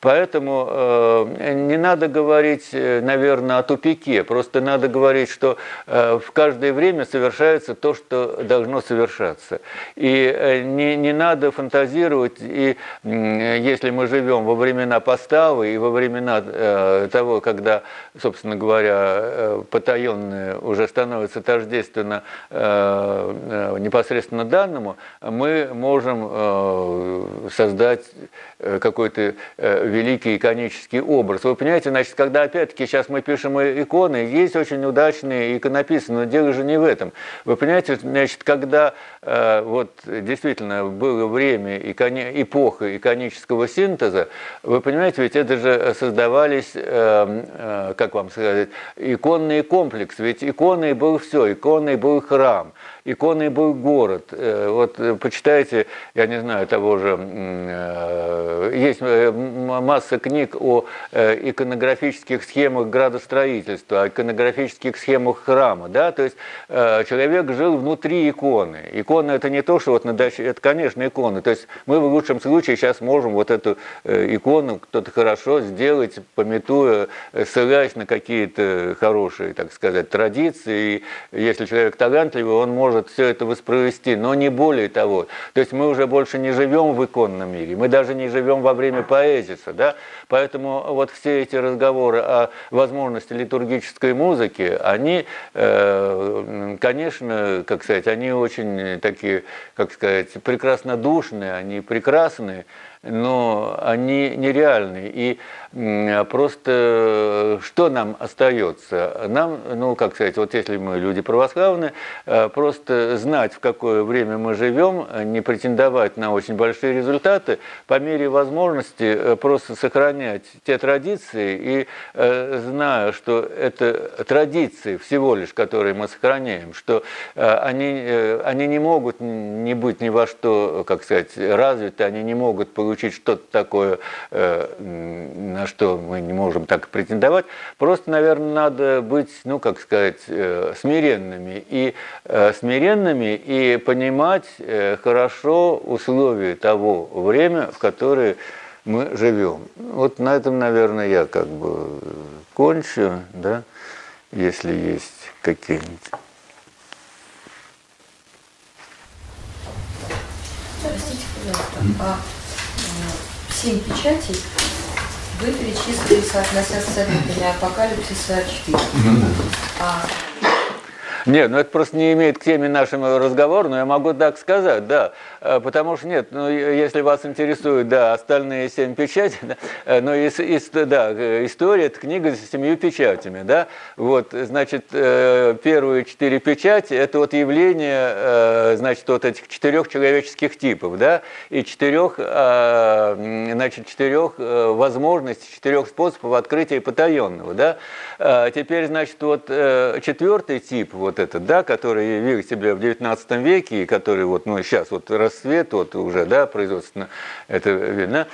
Поэтому не надо говорить, наверное, о тупике, просто надо говорить, что в каждое время совершается то, что должно совершаться. И э, не, не надо фантазировать, и если мы живем во времена поставы и во времена э, того, когда, собственно говоря, э, потаенное уже становится тождественно непосредственно данному, мы можем создать какой-то великий иконический образ. Вы понимаете, значит, когда опять-таки сейчас мы пишем иконы, есть очень удачные иконописы, но дело же не в этом. Вы понимаете, значит, когда э, вот действительно было время, икони, эпоха иконического синтеза, вы понимаете, ведь это же создавались, э, э, как вам сказать, иконный комплекс. Ведь иконой был все, иконой был храм иконой был город. Э, вот э, почитайте, я не знаю, того же, э, есть масса книг о иконографических схемах градостроительства, о иконографических схемах храма, да, то есть человек жил внутри иконы. Икона это не то, что вот на даче, это, конечно, икона. То есть мы в лучшем случае сейчас можем вот эту икону кто-то хорошо сделать, пометуя, ссылаясь на какие-то хорошие, так сказать, традиции. И если человек талантливый, он может может все это воспроизвести, но не более того. То есть мы уже больше не живем в иконном мире, мы даже не живем во время поэзиса, да? Поэтому вот все эти разговоры о возможности литургической музыки, они, э, конечно, как сказать, они очень такие, как сказать, прекраснодушные, они прекрасные, но они нереальны. И просто что нам остается? Нам, ну, как сказать, вот если мы люди православные, э, просто знать, в какое время мы живем, не претендовать на очень большие результаты, по мере возможности э, просто сохранять те традиции и э, зная, что это традиции всего лишь, которые мы сохраняем, что они, они не могут не быть ни во что, как сказать, развиты, они не могут получить получить что-то такое, э, на что мы не можем так претендовать. Просто, наверное, надо быть, ну, как сказать, э, смиренными. И э, смиренными и понимать хорошо условия того время, в которое мы живем. Вот на этом, наверное, я как бы кончу, да, если есть какие-нибудь. Простите, пожалуйста, а семь печатей вы перечислили, соотнося с событиями апокалипсиса 4. А нет, ну это просто не имеет к теме нашего разговора, но я могу так сказать, да. Э, потому что нет, ну если вас интересует, да, остальные семь печатей, да, э, но из, из, да, история – это книга с семью печатями, да. Вот, значит, э, первые четыре печати – это вот явление, значит, вот этих четырех человеческих типов, да, и четырех, значит, четырех возможностей, четырех способов открытия потаенного, да. Теперь, значит, вот четвертый тип, вот этот, да, который явил себя в XIX веке, и который вот, ну, сейчас вот расцвет вот уже, да, производственно, это видно.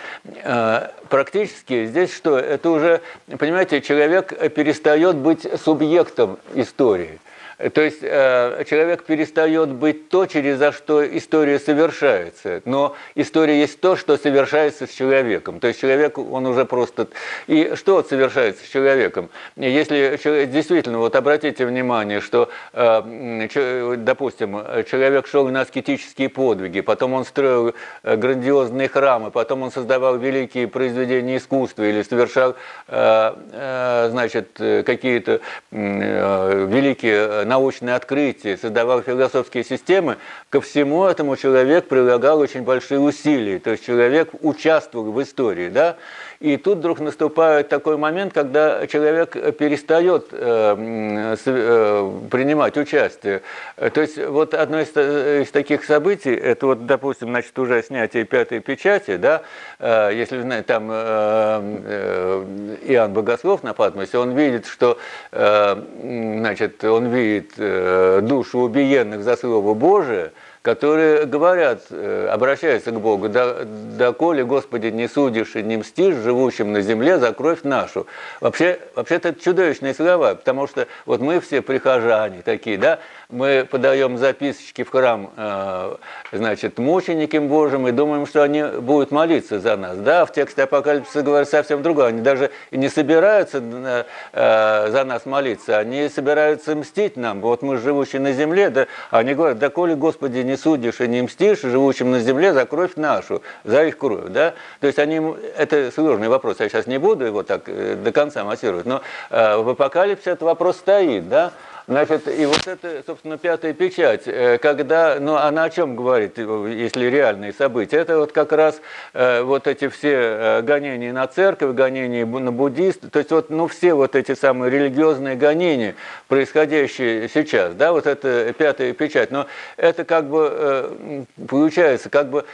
А, практически здесь что? Это уже, понимаете, человек перестает быть субъектом истории. То есть э, человек перестает быть то, через за что история совершается. Но история есть то, что совершается с человеком. То есть человек, он уже просто... И что совершается с человеком? Если действительно, вот обратите внимание, что, э, допустим, человек шел на аскетические подвиги, потом он строил э, грандиозные храмы, потом он создавал великие произведения искусства или совершал, значит, какие-то великие научные открытия, создавал философские системы, ко всему этому человек прилагал очень большие усилия. То есть человек участвовал в истории. Да? И тут вдруг наступает такой момент, когда человек перестает э, э, принимать участие. То есть вот одно из, из таких событий, это вот, допустим, значит, уже снятие пятой печати, да, э, если знаете, там Иоанн Богослов на Патмосе, он видит, что, значит, он видит душу убиенных за Слово Божие, которые говорят, э, обращаются к Богу, да, да коли, Господи, не судишь и не мстишь живущим на земле за кровь нашу. Вообще, вообще это чудовищные слова, потому что вот мы все прихожане такие, да, мы подаем записочки в храм, э, значит, мученикам Божьим и думаем, что они будут молиться за нас. Да, в тексте Апокалипсиса говорят совсем другое. Они даже и не собираются э, за нас молиться, они собираются мстить нам. Вот мы живущие на земле, да, они говорят, да коли, Господи, не судишь и не мстишь живущим на земле за кровь нашу, за их кровь. Да? То есть они, это сложный вопрос, я сейчас не буду его так э, до конца массировать, но в Апокалипсисе этот вопрос стоит. Да? Значит, и вот это, собственно, пятая печать, э, когда, ну, она о чем говорит, если реальные события? Это вот как раз э, вот эти все э, гонения на церковь, гонения на буддист, то есть вот, ну, все вот эти самые религиозные гонения, происходящие сейчас, да, вот это пятая печать, но это как бы получается, как бы,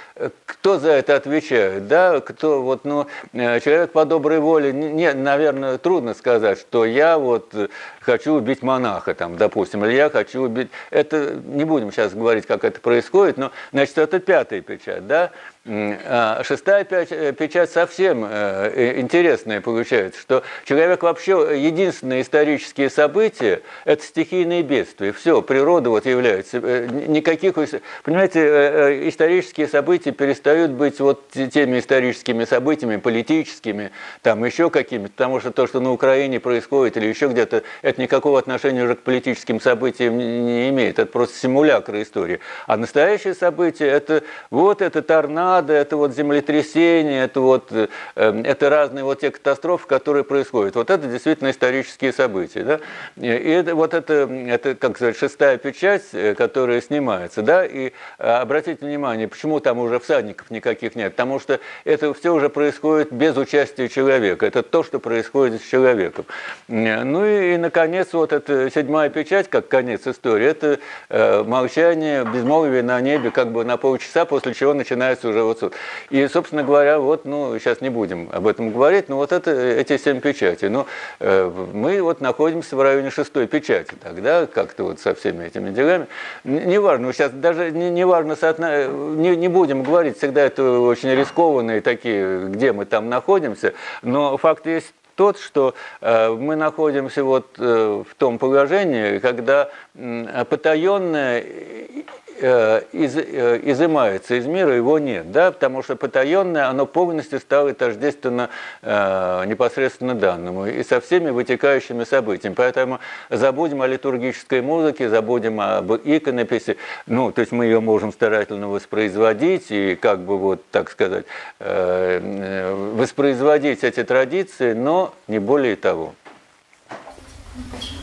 кто за это отвечает, да, кто вот, ну, человек по доброй воле, не, наверное, трудно сказать, что я вот хочу убить монаха, там, допустим, или я хочу убить... Это не будем сейчас говорить, как это происходит, но, значит, это пятая печать, да? А шестая э, печать совсем э, э, интересная получается, что человек вообще единственные исторические события – это стихийные бедствия. Все, природа вот является. Никаких, понимаете, исторические события перестают быть вот теми историческими событиями, политическими, там еще какими-то, потому что то, что на Украине происходит или еще где-то, это никакого отношения уже к политическим событием не имеет. Это просто симулякр истории. А настоящее событие – это вот это торнадо, это вот землетрясение, это вот э, это разные вот те катастрофы, которые происходят. Вот это действительно исторические события. Да? И это, вот это, это, как сказать, шестая печать, э, которая снимается. Да? И обратите внимание, почему там уже всадников никаких нет. Потому что это все уже происходит без участия человека. Это то, что происходит с человеком. Ну и, и наконец, вот эта седьмая печать, как конец истории, это э, молчание, безмолвие на небе, как бы на полчаса, после чего начинается уже суд. И, собственно говоря, вот, ну, сейчас не будем об этом говорить, но вот это, эти семь печатей. Ну, э, мы вот находимся в районе шестой печати, тогда как-то вот со всеми этими делами. Неважно, сейчас даже не, не важно, соотно... не, не будем говорить, всегда это очень рискованные такие, где мы там находимся, но факт есть тот, что э, мы находимся вот э, в том положении, когда потаенное из, э, изымается из мира, его нет, да, потому что потаенное, оно полностью стало тождественно э, непосредственно данному и со всеми вытекающими событиями. Поэтому забудем о литургической музыке, забудем об иконописи, ну, то есть мы ее можем старательно воспроизводить и как бы вот, так сказать, э, э воспроизводить эти традиции, но не более того. Почему?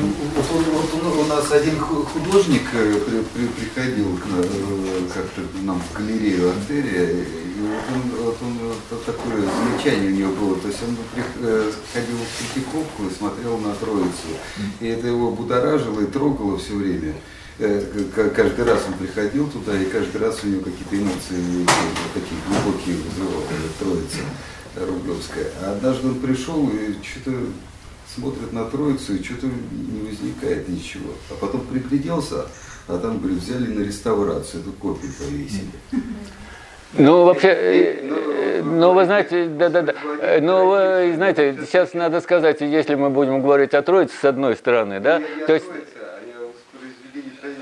Вот, вот, вот у нас один художник э, при, при, приходил э, как-то нам в галерею Артерия, и вот он, вот он вот такое замечание у него было, то есть он э, ходил в Третьяковку и смотрел на Троицу, и это его будоражило и трогало все время. Каждый раз он приходил туда, и каждый раз у него какие-то эмоции такие глубокие вызывала Троица Рублевская. А однажды он пришел и что-то смотрит на Троицу и что-то не возникает ничего. А потом пригляделся, а там, говорит, взяли на реставрацию, эту копию повесили. Ну, вообще, э, э, ну, вы знаете, да-да-да, э, ну, вы знаете, сейчас надо сказать, если мы будем говорить о Троице, с одной стороны, да, то есть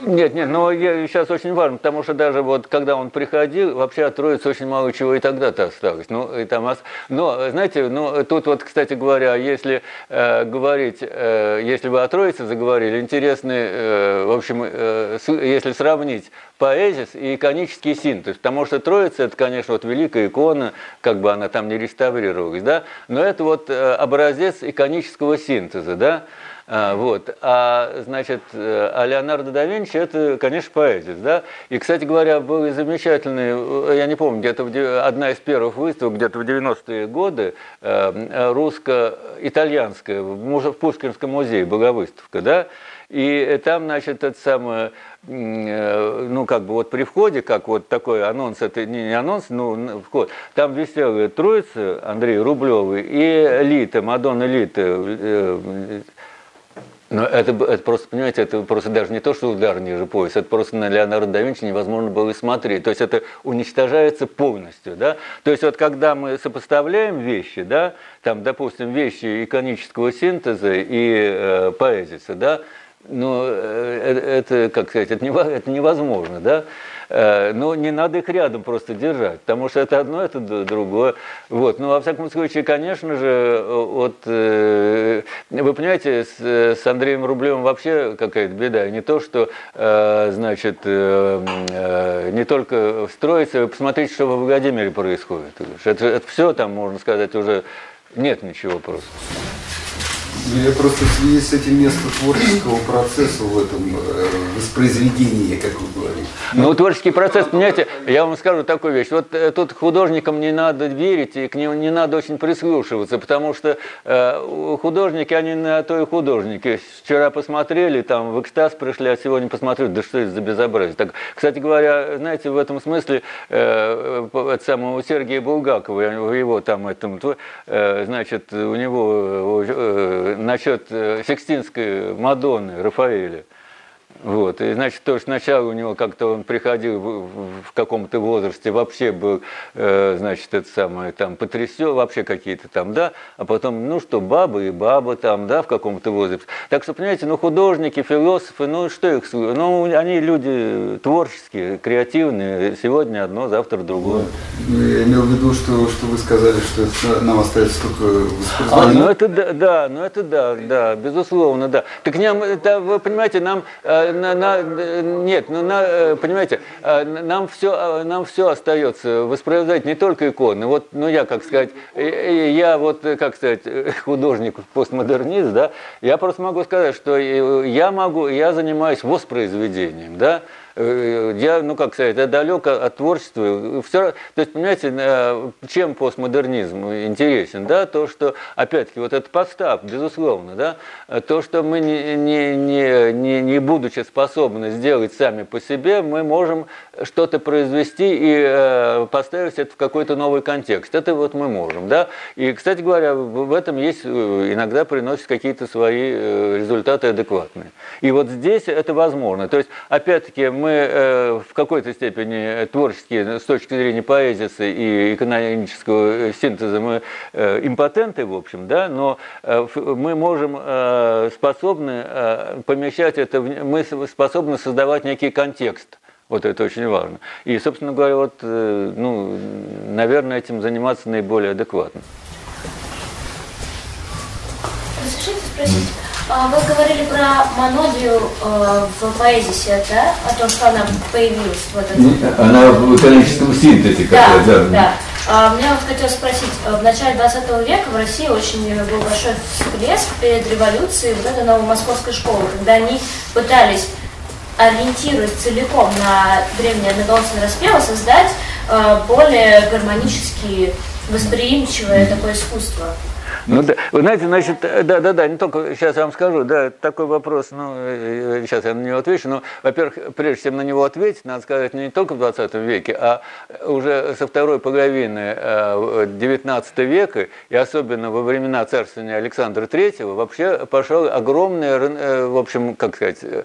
нет, нет, но я, сейчас очень важно, потому что даже вот когда он приходил, вообще от Троицы очень мало чего и тогда-то осталось. Ну, и там, но, знаете, ну, тут вот, кстати говоря, если э, говорить, э, если вы о Троице заговорили, интересный, э, в общем, э, с, если сравнить поэзис и иконический синтез, потому что Троица, это, конечно, вот великая икона, как бы она там не реставрировалась, да, но это вот э, образец иконического синтеза, да, а, вот. А, значит, э, а Леонардо да Винчи это, конечно, поэзис, да. И, кстати говоря, был замечательный, э, я не помню, где-то одна из первых выставок, где-то в 90-е годы, э, русско-итальянская, в Пушкинском музее была выставка, да. И там, значит, это самое, ну, как бы вот при входе, как вот такой анонс, это не анонс, ну, вход, там висела троица Андрей Рублевый и Лита, Мадонна Лита, но это, это просто, понимаете, это просто даже не то, что удар ниже пояса, это просто на Леонардо да Винчи невозможно было и смотреть. То есть это уничтожается полностью, да. То есть вот когда мы сопоставляем вещи, да, там, допустим, вещи иконического синтеза и э, поэзиса, да, ну, э, это, как сказать, это невозможно, да. Э, но не надо их рядом просто держать, потому что это одно, это другое. Вот. Но во всяком случае, конечно же, вот, э, вы понимаете, с, с Андреем Рублевым вообще какая-то беда. Не то, что, э, значит, не только строится, посмотрите, что во Владимире происходит. Это, это все там, можно сказать, уже нет ничего просто. Я просто в связи с этим место творческого процесса в этом э, воспроизведении, как вы говорите. Ну, творческий процесс, понимаете, я вам скажу такую вещь. Вот э, тут художникам не надо верить и к ним не надо очень прислушиваться, потому что э, художники, они на то и художники. Вчера посмотрели, там в экстаз пришли, а сегодня посмотрели, да что это за безобразие. Так, кстати говоря, знаете, в этом смысле э, от самого Сергея Булгакова, его там, этом, э, значит, у него э, насчет э, Сикстинской Мадонны Рафаэля. Вот. И значит, то, сначала у него как-то он приходил в, каком-то возрасте, вообще был, э, значит, это самое, там, потрясен, вообще какие-то там, да, а потом, ну что, бабы и бабы там, да, в каком-то возрасте. Так что, понимаете, ну, художники, философы, ну, что их, ну, они люди творческие, креативные, сегодня одно, завтра другое. Ну, я имел в виду, что, что вы сказали, что это нам остается только воспроизводить. А, ну, это да, да, ну, это да, да, безусловно, да. Так не, это, вы понимаете, нам э, на, на, нет, ну, на, э, понимаете, э, нам все, э, нам все остается воспроизводить не только иконы. Вот, ну я, как сказать, я вот, как сказать, художник, постмодернист, да, я просто могу сказать, что я могу, я занимаюсь воспроизведением, да, я, ну как сказать, я далек от творчества. Все, то есть, понимаете, э, чем постмодернизм интересен, да, то, что, опять-таки, вот этот подстав, безусловно, да, то, что мы не, не, не, не, не будучи способны сделать сами по себе, мы можем что-то произвести и э, поставить это в какой-то новый контекст. Это вот мы можем, да. И, кстати говоря, в этом есть, иногда приносит какие-то свои результаты адекватные. И вот здесь это возможно. То есть, опять-таки, мы э, в какой-то степени творческие с точки зрения поэзии и экономического э, синтеза мы э, импотенты, в общем, да, но мы можем способны помещать это, мы способны создавать некий контекст. Вот это очень важно. И, собственно говоря, вот, ну, наверное, этим заниматься наиболее адекватно. Разрешите спросить, а, вы говорили про монодию э, в поэзии, да? О том, что она появилась в этом. Ну, она в экономическом синтезе да, да. да. А, мне вот хотелось спросить, э, в начале 20 века в России очень был большой всплеск перед революцией вот этой новомосковской школы, когда они пытались ориентируясь целиком на древние одноголосные распевы, создать э, более гармонически восприимчивое такое искусство. Ну, да, вы знаете, значит, да, да, да, не только, сейчас я вам скажу, да, такой вопрос, ну, сейчас я на него отвечу, но, во-первых, прежде чем на него ответить, надо сказать, не только в 20 веке, а уже со второй половины 19 э, века, и особенно во времена царствования Александра III, вообще пошел огромный, э, в общем, как сказать, э,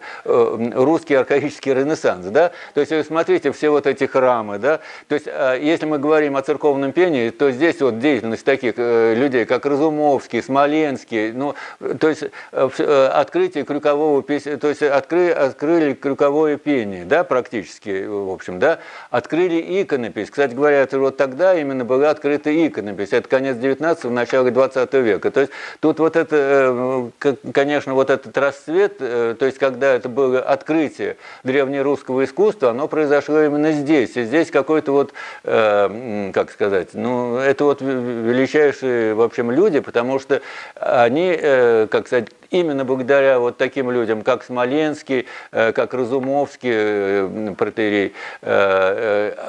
русский архаический ренессанс, да, то есть, смотрите, все вот эти храмы, да, то есть, если мы говорим о церковном пении, то здесь вот деятельность таких людей, как Разумовский, Разумовский, Смоленский, ну, то есть э, э, открытие крюкового, то есть откры, открыли крюковое пение, да, практически, в общем, да, открыли иконопись. Кстати говоря, это вот тогда именно была открыта иконопись, это конец 19-го, начало 20 века. То есть тут вот это, э, конечно, вот этот расцвет, то есть когда это было открытие древнерусского искусства, оно произошло именно здесь. И здесь какой-то вот, как сказать, ну, это вот величайшие, в общем, люди, люди, потому что они, э, как сказать, именно благодаря вот таким людям, как Смоленский, э, как Разумовский э, протерей,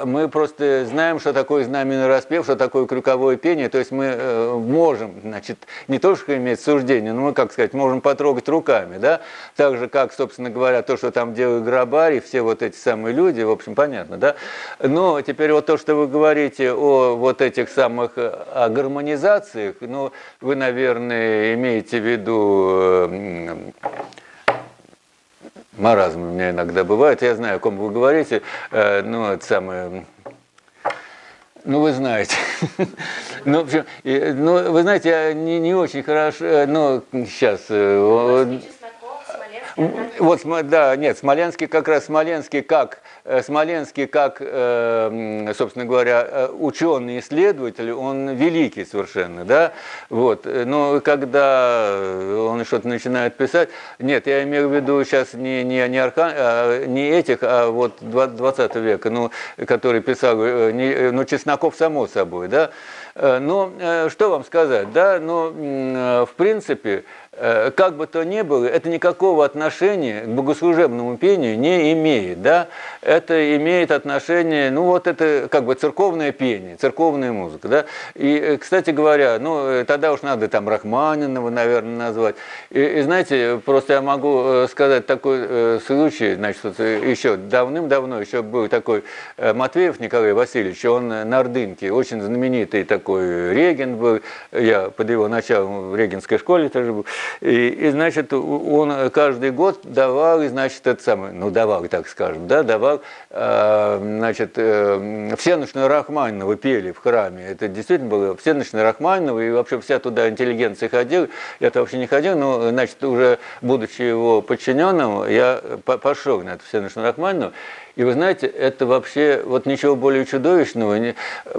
мы просто знаем, что такое знаменный распев, что такое крюковое пение, то есть мы можем, значит, не только иметь суждение, но мы, как сказать, можем потрогать руками, да, так же, как, собственно говоря, то, что там делают грабари, все вот эти самые люди, в общем, понятно, да, но теперь вот то, что вы говорите о вот этих самых о гармонизациях, ну, вы, наверное, имеете в виду э, маразм у меня иногда бывает. Я знаю, о ком вы говорите. Э, ну, это самое... Ну, вы знаете. ну, ну, вы знаете, я не, не очень хорошо... Э, ну, сейчас... Вот, да, нет, Смоленский как раз Смоленский как Э, Смоленский, как, э, собственно говоря, э, ученый исследователь, он великий совершенно, да, вот, но когда он что-то начинает писать, нет, я имею в виду сейчас не, не, не, архан, а, не этих, а вот 20 века, ну, который писал, не, ну, Чесноков само собой, да, но что вам сказать, да, но в принципе, как бы то ни было, это никакого отношения к богослужебному пению не имеет. Да? Это имеет отношение, ну вот это как бы церковное пение, церковная музыка. Да? И, э, кстати говоря, ну э, тогда уж надо там Рахманинова, наверное, назвать. И, и знаете, просто я могу сказать такой случай, значит, еще давным-давно еще был такой Матвеев Николай Васильевич, он на Ордынке, очень знаменитый такой регент был, я под его началом в регенской школе тоже был. И, и, значит, он каждый год давал, значит, это самое, ну, давал, так скажем, да, давал, э, значит, э, всеночную Рахманинова пели в храме. Это действительно было всеночная Рахманинова, и вообще вся туда интеллигенция ходила. Я-то вообще не ходил, но, значит, уже будучи его подчиненным, я пошел на эту всеночную Рахманинова. И вы знаете, это вообще вот ничего более чудовищного. Не...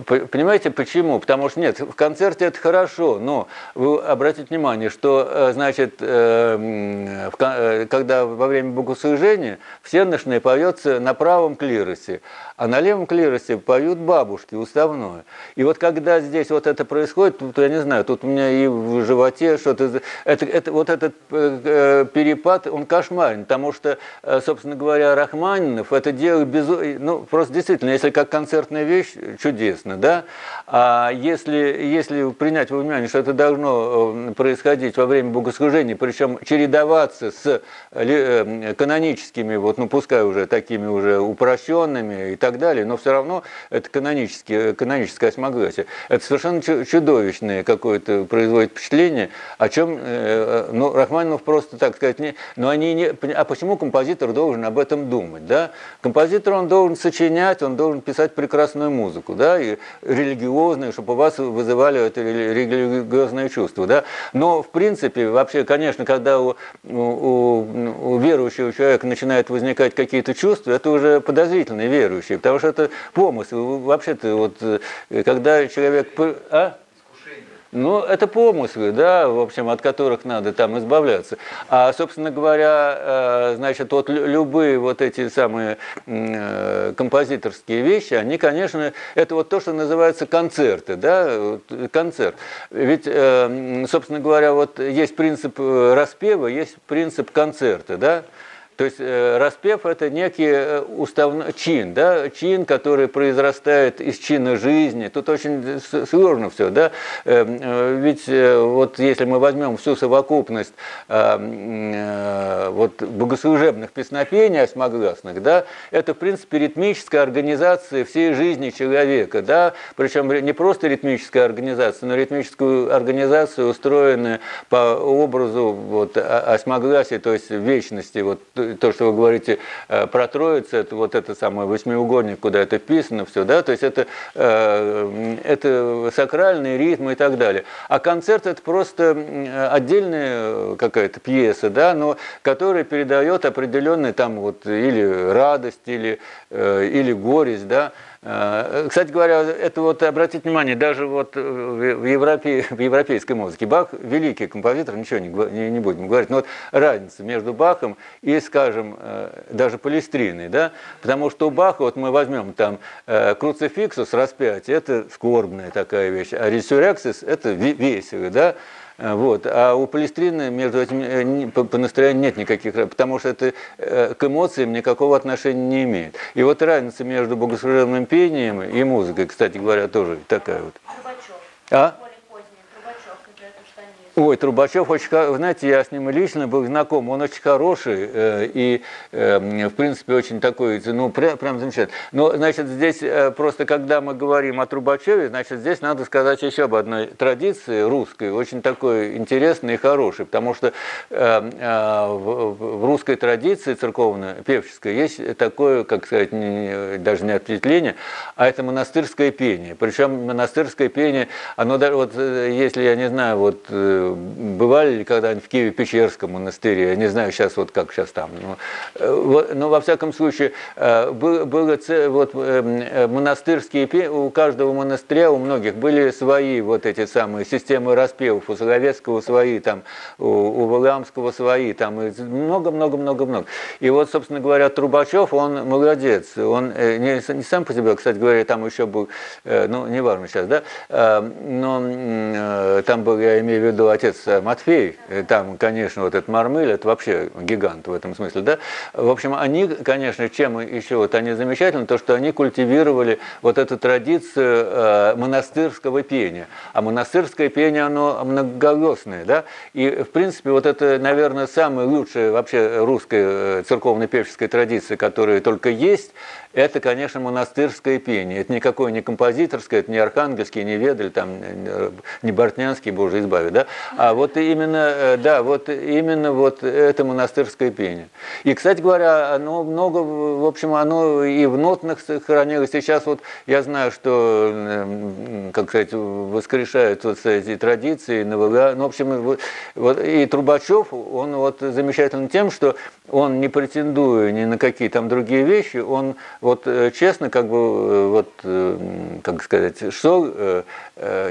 Понимаете, почему? Потому что нет, в концерте это хорошо, но вы обратите внимание, что, э, значит, э, э, когда во время богослужения всеночное поется на правом клиросе, а на левом клиросе поют бабушки уставное. И вот когда здесь вот это происходит, то я не знаю, тут у меня и в животе что-то... Это, это, вот этот перепад, он кошмарен, потому что, собственно говоря, Рахманинов это дело делают без... Ну, просто действительно, если как концертная вещь, чудесно, да? А если, если принять во внимание, что это должно э, происходить во время богослужения, причем чередоваться с э, э, каноническими, вот, ну, пускай уже такими уже упрощенными и так далее, но все равно это канонические, каноническое осьмогласие. Это совершенно чудовищное какое-то производит впечатление, о чем, ну, Рахманинов просто, так сказать, не... Но они не... А почему композитор должен об этом думать, да? Композитор, он должен сочинять, он должен писать прекрасную музыку, да, и религиозную, чтобы у вас вызывали это религиозное чувство, да. Но, в принципе, вообще, конечно, когда у, у, у верующего человека начинают возникать какие-то чувства, это уже подозрительные верующие, потому что это помысл. Вообще-то, вот, э, когда человек... А? Ну, это помыслы, да, в общем, от которых надо там избавляться. А, собственно говоря, э, значит, вот любые вот эти самые э, композиторские вещи, они, конечно, это вот то, что называется концерты, да, концерт. Ведь, э, собственно говоря, вот есть принцип распева, есть принцип концерта, да, то есть э, распев – это некий э, уставной чин, да, чин, который произрастает из чина жизни. Тут очень сложно все. Да? Э, ведь вот если мы возьмем всю совокупность вот, богослужебных песнопений осьмогласных, да, это, в принципе, ритмическая организация всей жизни человека. Да? Причем не просто ритмическая организация, но ритмическую организацию, устроенную по образу вот, осьмогласия, то есть вечности, вот, то, что вы говорите э, про Троицу, это вот это самое восьмиугольник, куда это вписано, все, да, то есть это, э, это сакральный ритм и так далее. А концерт это просто отдельная какая-то пьеса, да, но которая передает определенный там вот или радость, или, э, или горесть, да, Э, кстати говоря, это вот обратите внимание, даже вот в, Европе, в европейской музыке Бах великий композитор, ничего не, не, не будем говорить, но вот разница между Бахом и, скажем, э, даже Палестриной, да, потому что у Баха, вот мы возьмем там э, круцификсус, распятие, это скорбная такая вещь, а ресурексис это весело, да, Э, вот. А у Палестрины между этим э, по, по настроению нет никаких, потому что это э, к эмоциям никакого отношения не имеет. И вот разница между богослужебным пением и музыкой, кстати говоря, тоже такая вот. А? Ой, Трубачев очень, знаете, я с ним лично был знаком, он очень хороший э, и, э, в принципе, очень такой, ну, прям, прям замечательный. Но, значит, здесь э, просто, когда мы говорим о Трубачеве, значит, здесь надо сказать еще об одной традиции русской, очень такой интересной и хорошей, потому что в, в русской традиции церковно-певческой есть такое, как сказать, не, даже не ответвление, а это монастырское пение. Причем монастырское пение, оно даже, вот, если, я не знаю, вот бывали ли когда-нибудь в Киеве-Печерском монастыре, я не знаю сейчас вот как сейчас там, но, э, но во всяком случае э, было, вот э, монастырские, у каждого монастыря, у многих были свои вот эти самые системы распевов, у Соловецкого свои, там, у, у Валаамского свои, там, много-много-много-много. И вот, собственно говоря, Трубачев, он молодец, он не, не сам по себе, кстати говоря, там еще был, ну, неважно сейчас, да, но там был, я имею в виду, отец Матфей, э, там, конечно, вот этот Мармыль, это вообще гигант в этом смысле, да. В общем, они, конечно, чем еще вот они замечательны, то, что они культивировали вот эту традицию э, монастырского пения. А монастырское пение, оно многоголосное, да. И, в принципе, вот это, наверное, самая лучшая вообще русская э, церковно-певческая традиция, которая только есть, это, конечно, монастырское пение. Это никакое не композиторское, это не архангельский, не ведаль, там, не бортнянский, боже избави, да? А вот именно, да, вот именно вот это монастырское пение. И, кстати говоря, оно много, в общем, оно и в нотных сохранилось. Сейчас вот я знаю, что, как сказать, воскрешают вот эти традиции. Ну, в общем, вот, и Трубачев, он вот замечателен тем, что он не претендуя ни на какие там другие вещи, он вот э, честно, как бы, э, вот, э, как сказать, что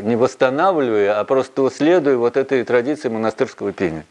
не восстанавливая, а просто следуя вот этой традиции монастырского пения.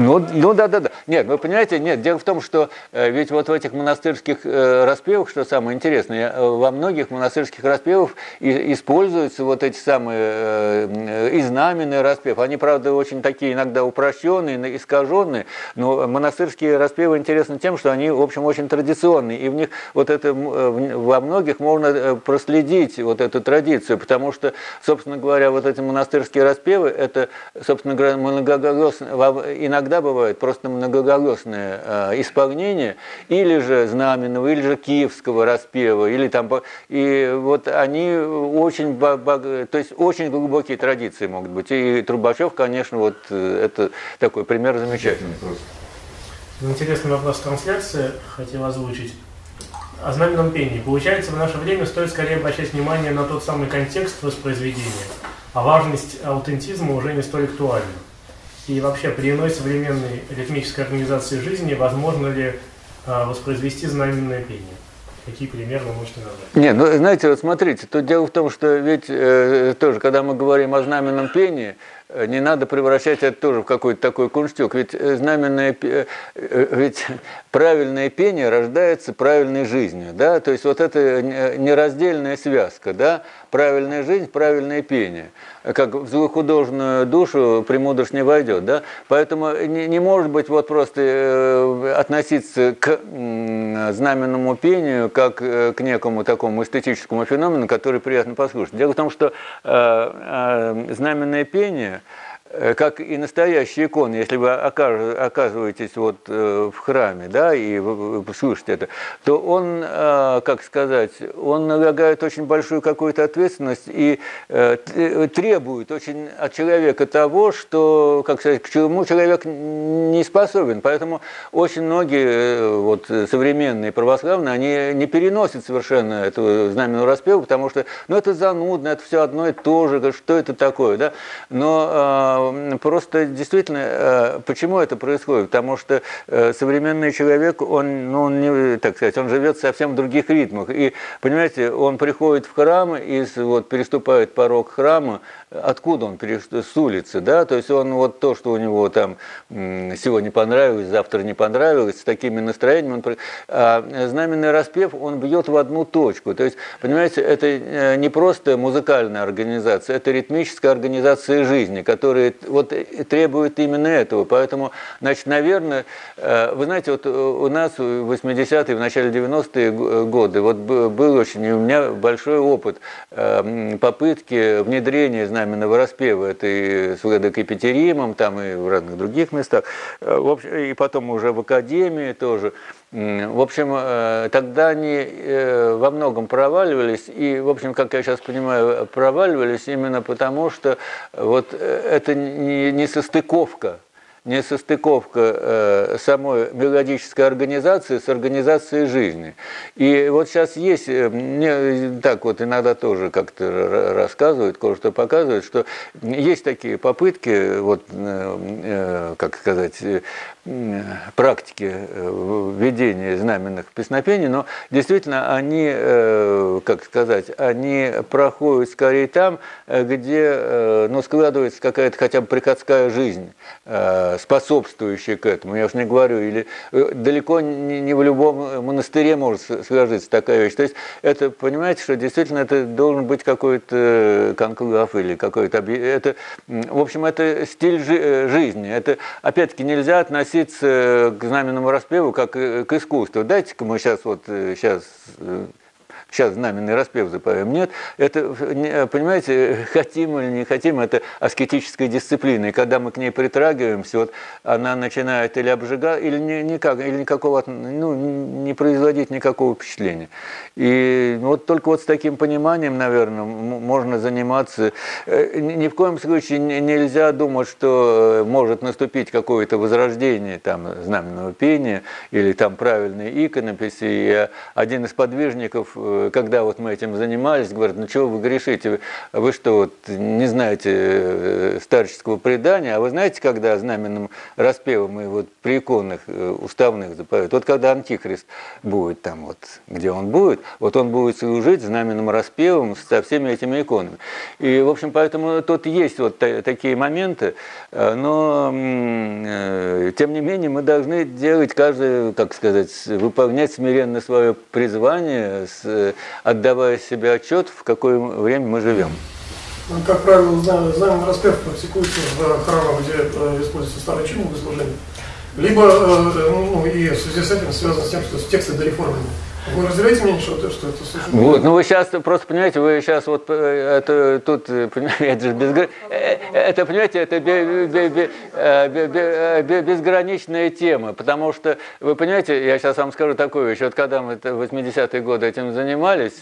Ну, ну да, да, да. Нет, вы понимаете, нет, дело в том, что э, ведь вот в этих монастырских э, распевах, что самое интересное, э, во многих монастырских распевах и, используются вот эти самые э, и знаменные распев. Они, правда, очень такие иногда упрощенные, искаженные, но монастырские распевы интересны тем, что они, в общем, очень традиционные, и в них вот это во многих можно э, проследить вот эту традицию, потому что, собственно говоря, вот эти монастырские распевы, это, собственно говоря, многоголосные, иногда бывает просто многоголосное э, исполнение, или же знаменного, или же киевского распева, или там, и вот они очень, то есть очень глубокие традиции могут быть. И Трубачев, конечно, вот э, это такой пример замечательный просто. Интересный вопрос трансляции хотел озвучить. О знаменном пении. Получается, в наше время стоит скорее обращать внимание на тот самый контекст воспроизведения, а важность аутентизма уже не столь актуальна. И вообще, при иной современной ритмической организации жизни возможно ли а, воспроизвести знаменное пение? Какие примеры вы можете назвать? Нет, ну знаете, вот смотрите, тут дело в том, что ведь э, тоже, когда мы говорим о знаменном пении, э, не надо превращать это тоже в какой-то такой кунштюк. Ведь э, знаменное, э, ведь правильное пение рождается правильной жизнью, да, то есть вот это нераздельная связка, да, правильная жизнь, правильное пение как в злохудожную душу премудрость не войдет. Да? Поэтому не, не может быть вот просто э, относиться к знаменному пению как э, к некому такому эстетическому феномену, который приятно послушать. Дело в том, что э, знаменное пение – как и настоящий икон, если вы оказываетесь вот э, в храме, да, и слышите это, то он, э, как сказать, он налагает очень большую какую-то ответственность и требует очень от человека того, что, как сказать, к чему человек не способен. Поэтому очень многие вот, современные православные, они не переносят совершенно эту знаменную распеву, потому что, ну, это занудно, это все одно и то же, что это такое, да. Но просто действительно, э, почему это происходит? Потому что э, современный человек, он, ну, он не, так сказать, он живет в совсем других ритмах. И, понимаете, он приходит в храм и вот, переступает порог храма, откуда он с улицы, да, то есть он вот то, что у него там сегодня понравилось, завтра не понравилось, с такими настроениями, он, а знаменный распев, он бьет в одну точку. То есть, понимаете, это э, не просто музыкальная организация, это ритмическая организация жизни, которая вот требует именно этого. Поэтому, значит, наверное, э, вы знаете, вот у нас в 80-е, в начале 90-е годы вот был очень, у меня большой опыт э, попытки внедрения знаменного распева. Это и с ВДК Екатеримом, там и в разных других местах. Э, в общем, и потом уже в Академии тоже. В общем, тогда они во многом проваливались, и, в общем, как я сейчас понимаю, проваливались именно потому, что вот это не, не состыковка несостыковка э, самой мелодической организации с организацией жизни. И вот сейчас есть, э, мне так вот иногда тоже как-то рассказывают, кое-что показывают, что есть такие попытки, вот, э, э как сказать, практики э, введения знаменных песнопений, но действительно они, э, как сказать, они проходят скорее там, где ну, складывается какая-то хотя бы приходская жизнь способствующие к этому. Я уж не говорю, или э, далеко не в любом монастыре может сложиться такая вещь. То есть это, понимаете, что действительно это должен быть какой-то конклав или какой-то... Это, в общем, это стиль э, жизни. Это, опять-таки, нельзя относиться к знаменному распеву как к искусству. Дайте-ка мы сейчас вот сейчас сейчас знаменный распев запоем. Нет, это, понимаете, хотим или не хотим, это аскетическая дисциплина. И когда мы к ней притрагиваемся, вот она начинает или обжигать, или, не, никак, или никакого, ну, не производить никакого впечатления. И вот только вот с таким пониманием, наверное, можно заниматься. Э, ни в коем случае нельзя думать, что э, может наступить какое-то возрождение там, знаменного пения или там правильной иконописи. И один из подвижников, э, когда вот мы этим занимались, говорит, ну чего вы грешите, вы что, вот, не знаете старческого предания, а вы знаете, когда знаменным распевом и вот при иконных уставных запоют, вот когда Антихрист будет там вот, где он будет, вот он будет служить знаменным распевом со всеми этими иконами. И, в общем, поэтому тут есть вот такие моменты, э, но, э, тем не менее, мы должны делать каждый, как сказать, выполнять смиренно свое призвание, отдавая себе отчет, в какое время мы живем. Ну, как правило, знаем распев практикуется в храмах, где э, используется старый чин богослужения. Либо, ну, и в связи с этим связано с тем, что тексты дореформены. Вы разделяете мнение, что, что это слушать? Вот, ну вы сейчас просто понимаете, вы сейчас вот э, это тут, э, понимаете, это же безгр... Э, это, понимаете, это безграничная тема, потому что, вы понимаете, я сейчас вам скажу такую вещь, вот когда мы в 80-е годы этим занимались,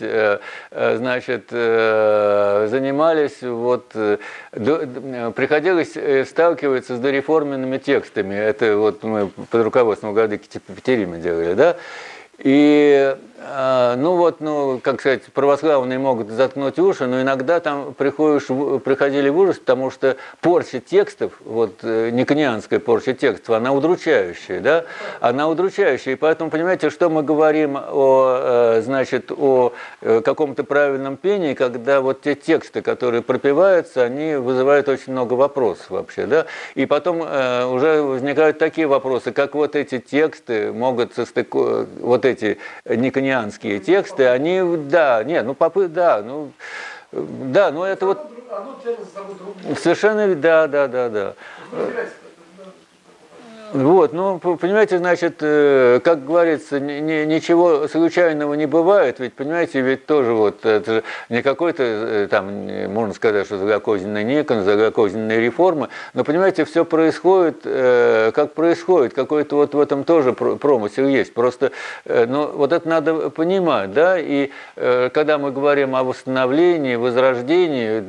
значит, занимались, вот, приходилось сталкиваться с дореформенными текстами, это вот мы под руководством Гадыки Петерима делали, да, и ну вот, ну, как сказать, православные могут заткнуть уши, но иногда там приходишь, приходили в ужас, потому что порча текстов, вот э, никонианская порча текстов, она удручающая, да, она удручающая, и поэтому, понимаете, что мы говорим о, э, значит, о э, каком-то правильном пении, когда вот те тексты, которые пропиваются, они вызывают очень много вопросов вообще, да, и потом уже возникают такие вопросы, как вот эти тексты могут состыковать, вот эти никонианские армянские тексты, они, да, нет, ну попы, да, ну, да, ну это вот... Совершенно, да, да, да, да. Вот, ну, понимаете, значит, э, как говорится, ничего случайного не бывает, ведь, понимаете, ведь тоже вот, это же не какой-то, э, там, можно сказать, что злокозненная Никон, злокозненная реформа, но, понимаете, все происходит, э, как происходит, какой-то вот в этом тоже промысел есть, просто, ну, вот это надо понимать, да, и когда мы говорим о восстановлении, возрождении,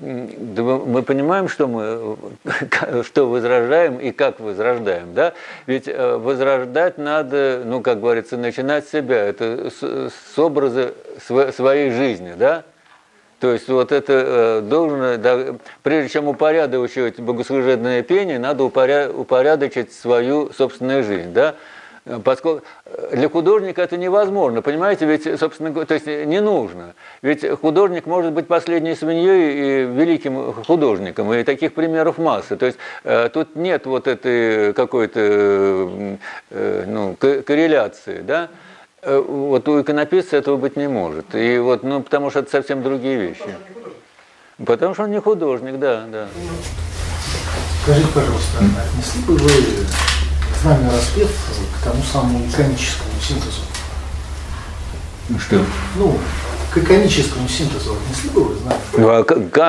мы понимаем, что мы, что возрождаем и как возрождаем, возрождаем, да? Ведь э, возрождать надо, ну, как говорится, начинать с себя, это с, с образа своей жизни, да? То есть вот это э, должно, да, прежде чем упорядочивать богослужебное пение, надо упоря, упорядочить свою собственную жизнь, да? Поскольку э, для художника это невозможно, понимаете, ведь, собственно, то есть не нужно. Ведь художник может быть последней свиньей и великим художником, и таких примеров масса. То есть э, тут нет вот этой какой-то э, ну, корреляции, да? Вот у иконописца этого быть не может. И вот, ну, потому что это совсем другие вещи. Потому что он не художник, да, да. Скажите, пожалуйста, отнесли бы вы знамя распев к тому самому иконическому синтезу. Ну что? Ну, к иконическому синтезу отнесли бы вы знамя? Ну, а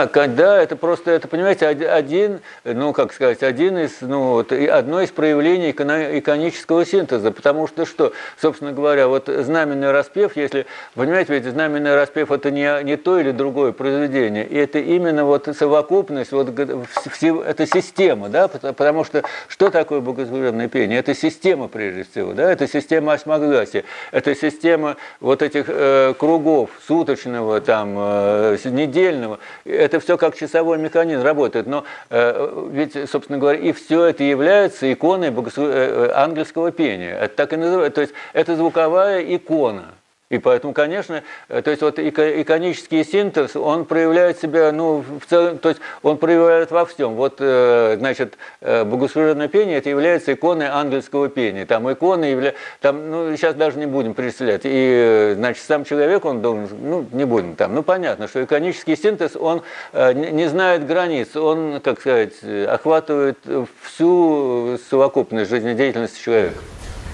как, да, это просто, это, понимаете, один, ну, как сказать, один из, ну, вот, одно из проявлений иконического синтеза, потому что что, собственно говоря, вот знаменный распев, если, понимаете, ведь знаменный распев это не, не то или другое произведение, и это именно вот совокупность, вот это система, да, потому что что такое богослужебное пение? Это система прежде всего, да, это система осьмогласия, это система вот этих э, кругов, суточного, там, э, недельного, это все как часовой механизм работает. Но э, ведь, собственно говоря, и все это является иконой э, ангельского пения. Это так и называется. То есть это звуковая икона. И поэтому, конечно, э, то есть вот иконический синтез, он проявляет себя, ну, в целом, то есть он проявляет во всем. Вот, э, значит, э, богослужебное пение, это является иконой ангельского пения. Там иконы являются, там, ну, сейчас даже не будем перечислять. И, значит, сам человек, он должен, ну, не будем там. Ну, понятно, что иконический синтез, он не знает границ, он, как сказать, охватывает всю совокупность жизнедеятельности человека.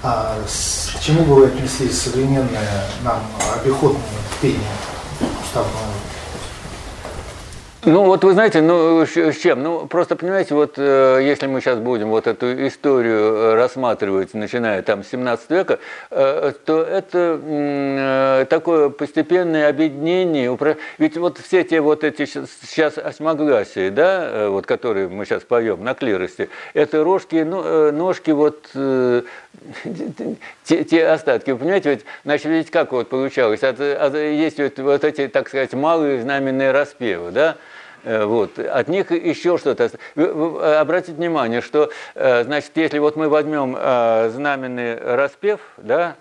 А к чему бы вы отнесли современное нам обиходное пение уставного ну, вот вы знаете, ну, с чем? Ну, просто, понимаете, вот э, если мы сейчас будем вот эту историю э, рассматривать, начиная там с 17 века, э, то это такое постепенное объединение. Ведь вот все те вот эти сейчас осьмогласия, да, вот которые мы сейчас поем на клирости, это рожки, ну, ножки вот те, те остатки. Вы понимаете, ведь, значит, ведь как вот получалось? От, от, есть вот, вот эти, так сказать, малые знаменные распевы, да, вот. От них еще что-то. Обратите внимание, что, э, значит, если вот мы возьмем э, знаменный распев, да,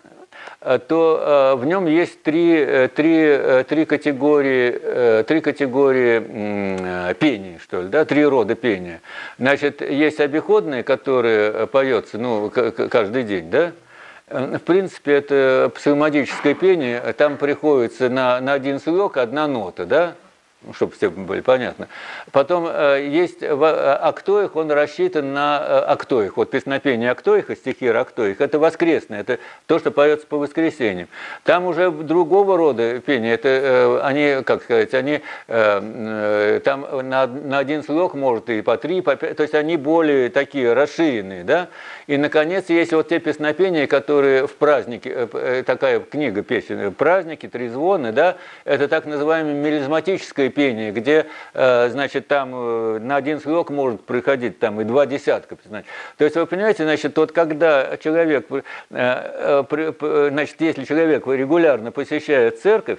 то в нем есть три, три, три, категории, три категории пений, что ли, да, три рода пения. Значит, есть обиходные, которые поются ну, каждый день, да, в принципе, это психоматическое пение, там приходится на, на один слог одна нота, да, чтобы все были понятны. Потом э, есть в э, актоих, он рассчитан на э, актоих. Вот песнопение актоиха, стихир актоих, это воскресное, это то, что поется по воскресеньям. Там уже другого рода пение, это они, как сказать, они там на, на один слог может и по три, по пять, то есть они более такие расширенные, да. И, наконец, есть вот те песнопения, которые в празднике, такая книга песен, праздники, трезвоны, да, это так называемое мелизматическое пение, где, э, значит, там э, на один слог может приходить там и два десятка. То есть вы понимаете, значит, вот когда человек, э, значит, если человек регулярно посещает церковь,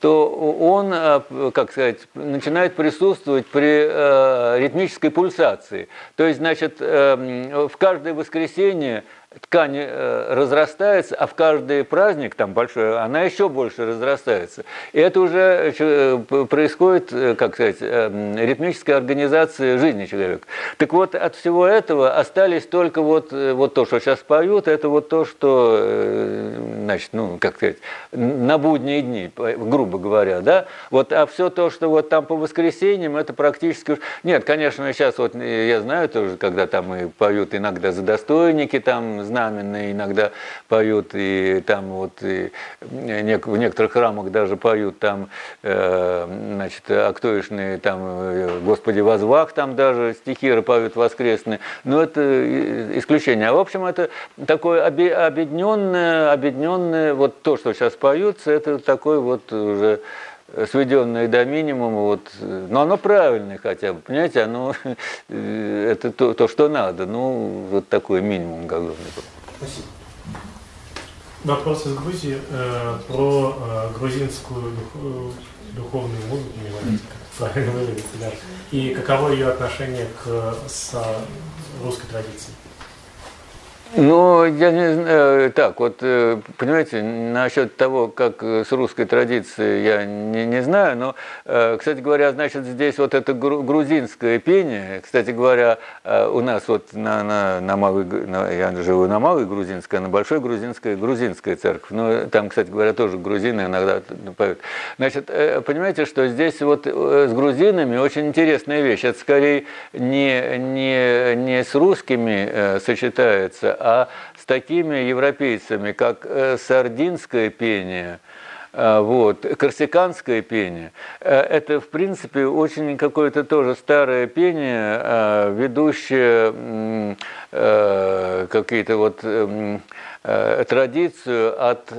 то он, как сказать, начинает присутствовать при ритмической пульсации. То есть, значит, в каждое воскресенье ткань э, разрастается, а в каждый праздник, там большой, она еще больше разрастается. И это уже э, происходит, э, как сказать, ритмическая организация жизни человека. Так вот, от всего этого остались только вот, вот то, что сейчас поют, это вот то, что, значит, ну, как сказать, на будние дни, грубо говоря, да, вот, а все то, что вот там по воскресеньям, это практически... Нет, конечно, сейчас вот я знаю тоже, когда там и поют иногда за достойники, там знаменные иногда поют, и там вот и в некоторых храмах даже поют там, э, значит, актоишные там э, «Господи, возвах», там даже стихиры поют воскресные, но это исключение. А в общем, это такое объединенное, объединенное, вот то, что сейчас поются, это такой вот уже сведенное до минимума, вот, но оно правильное хотя бы, понимаете, оно, это то, то, что надо, ну, вот такой минимум головный. Спасибо. Вопрос из Грузии э, про э, грузинскую дух, духовную музыку, не правильно выразиться, да, и каково ее отношение к с русской традиции. Ну, я не знаю, так, вот, э, понимаете, насчет того, как с русской традицией, я не, не знаю, но, э, кстати говоря, значит, здесь вот это грузинское пение, кстати говоря, э, у нас вот на, на, на малой, на, я живу на малой грузинской, а на большой грузинской, грузинская церковь, но там, кстати говоря, тоже грузины иногда поют. Значит, понимаете, что здесь вот с грузинами очень интересная вещь, это скорее не, не, не с русскими сочетается, а с такими европейцами, как э, сардинское пение, э, вот, корсиканское пение. Э, это, в принципе, очень какое-то тоже старое пение, ведущее какие-то вот традицию от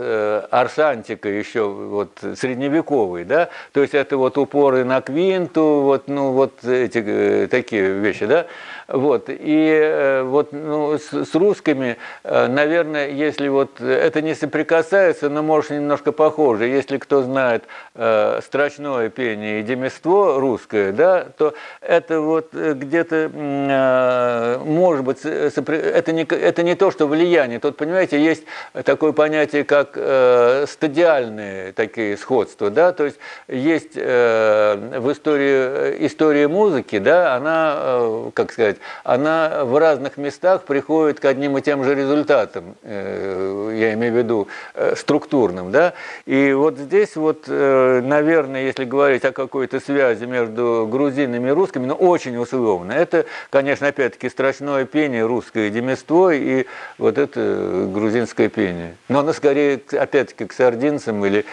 арсантика еще вот средневековой, да, то есть это вот упоры на квинту, вот, ну, вот эти такие вещи, да, вот. И э, вот ну, с, с русскими, э, наверное, если вот это не соприкасается, но может немножко похоже. Если кто знает э, строчное пение и демество русское, да, то это вот э, где-то, э, может быть, сопри... это, не, это не то, что влияние. Тут, понимаете, есть такое понятие, как э, стадиальные такие сходства, да, то есть есть э, в истории, истории музыки, да, она, э, как сказать, сказать, она в разных местах приходит к одним и тем же результатам, э, я имею в виду э, структурным. Да? И вот здесь вот, э, наверное, если говорить о какой-то связи между грузинами и русскими, но ну, очень условно, это, конечно, опять-таки страшное пение русское демество и вот это грузинское пение. Но оно скорее, опять-таки, к сардинцам или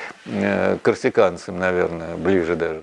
корсиканцам, наверное, ближе даже.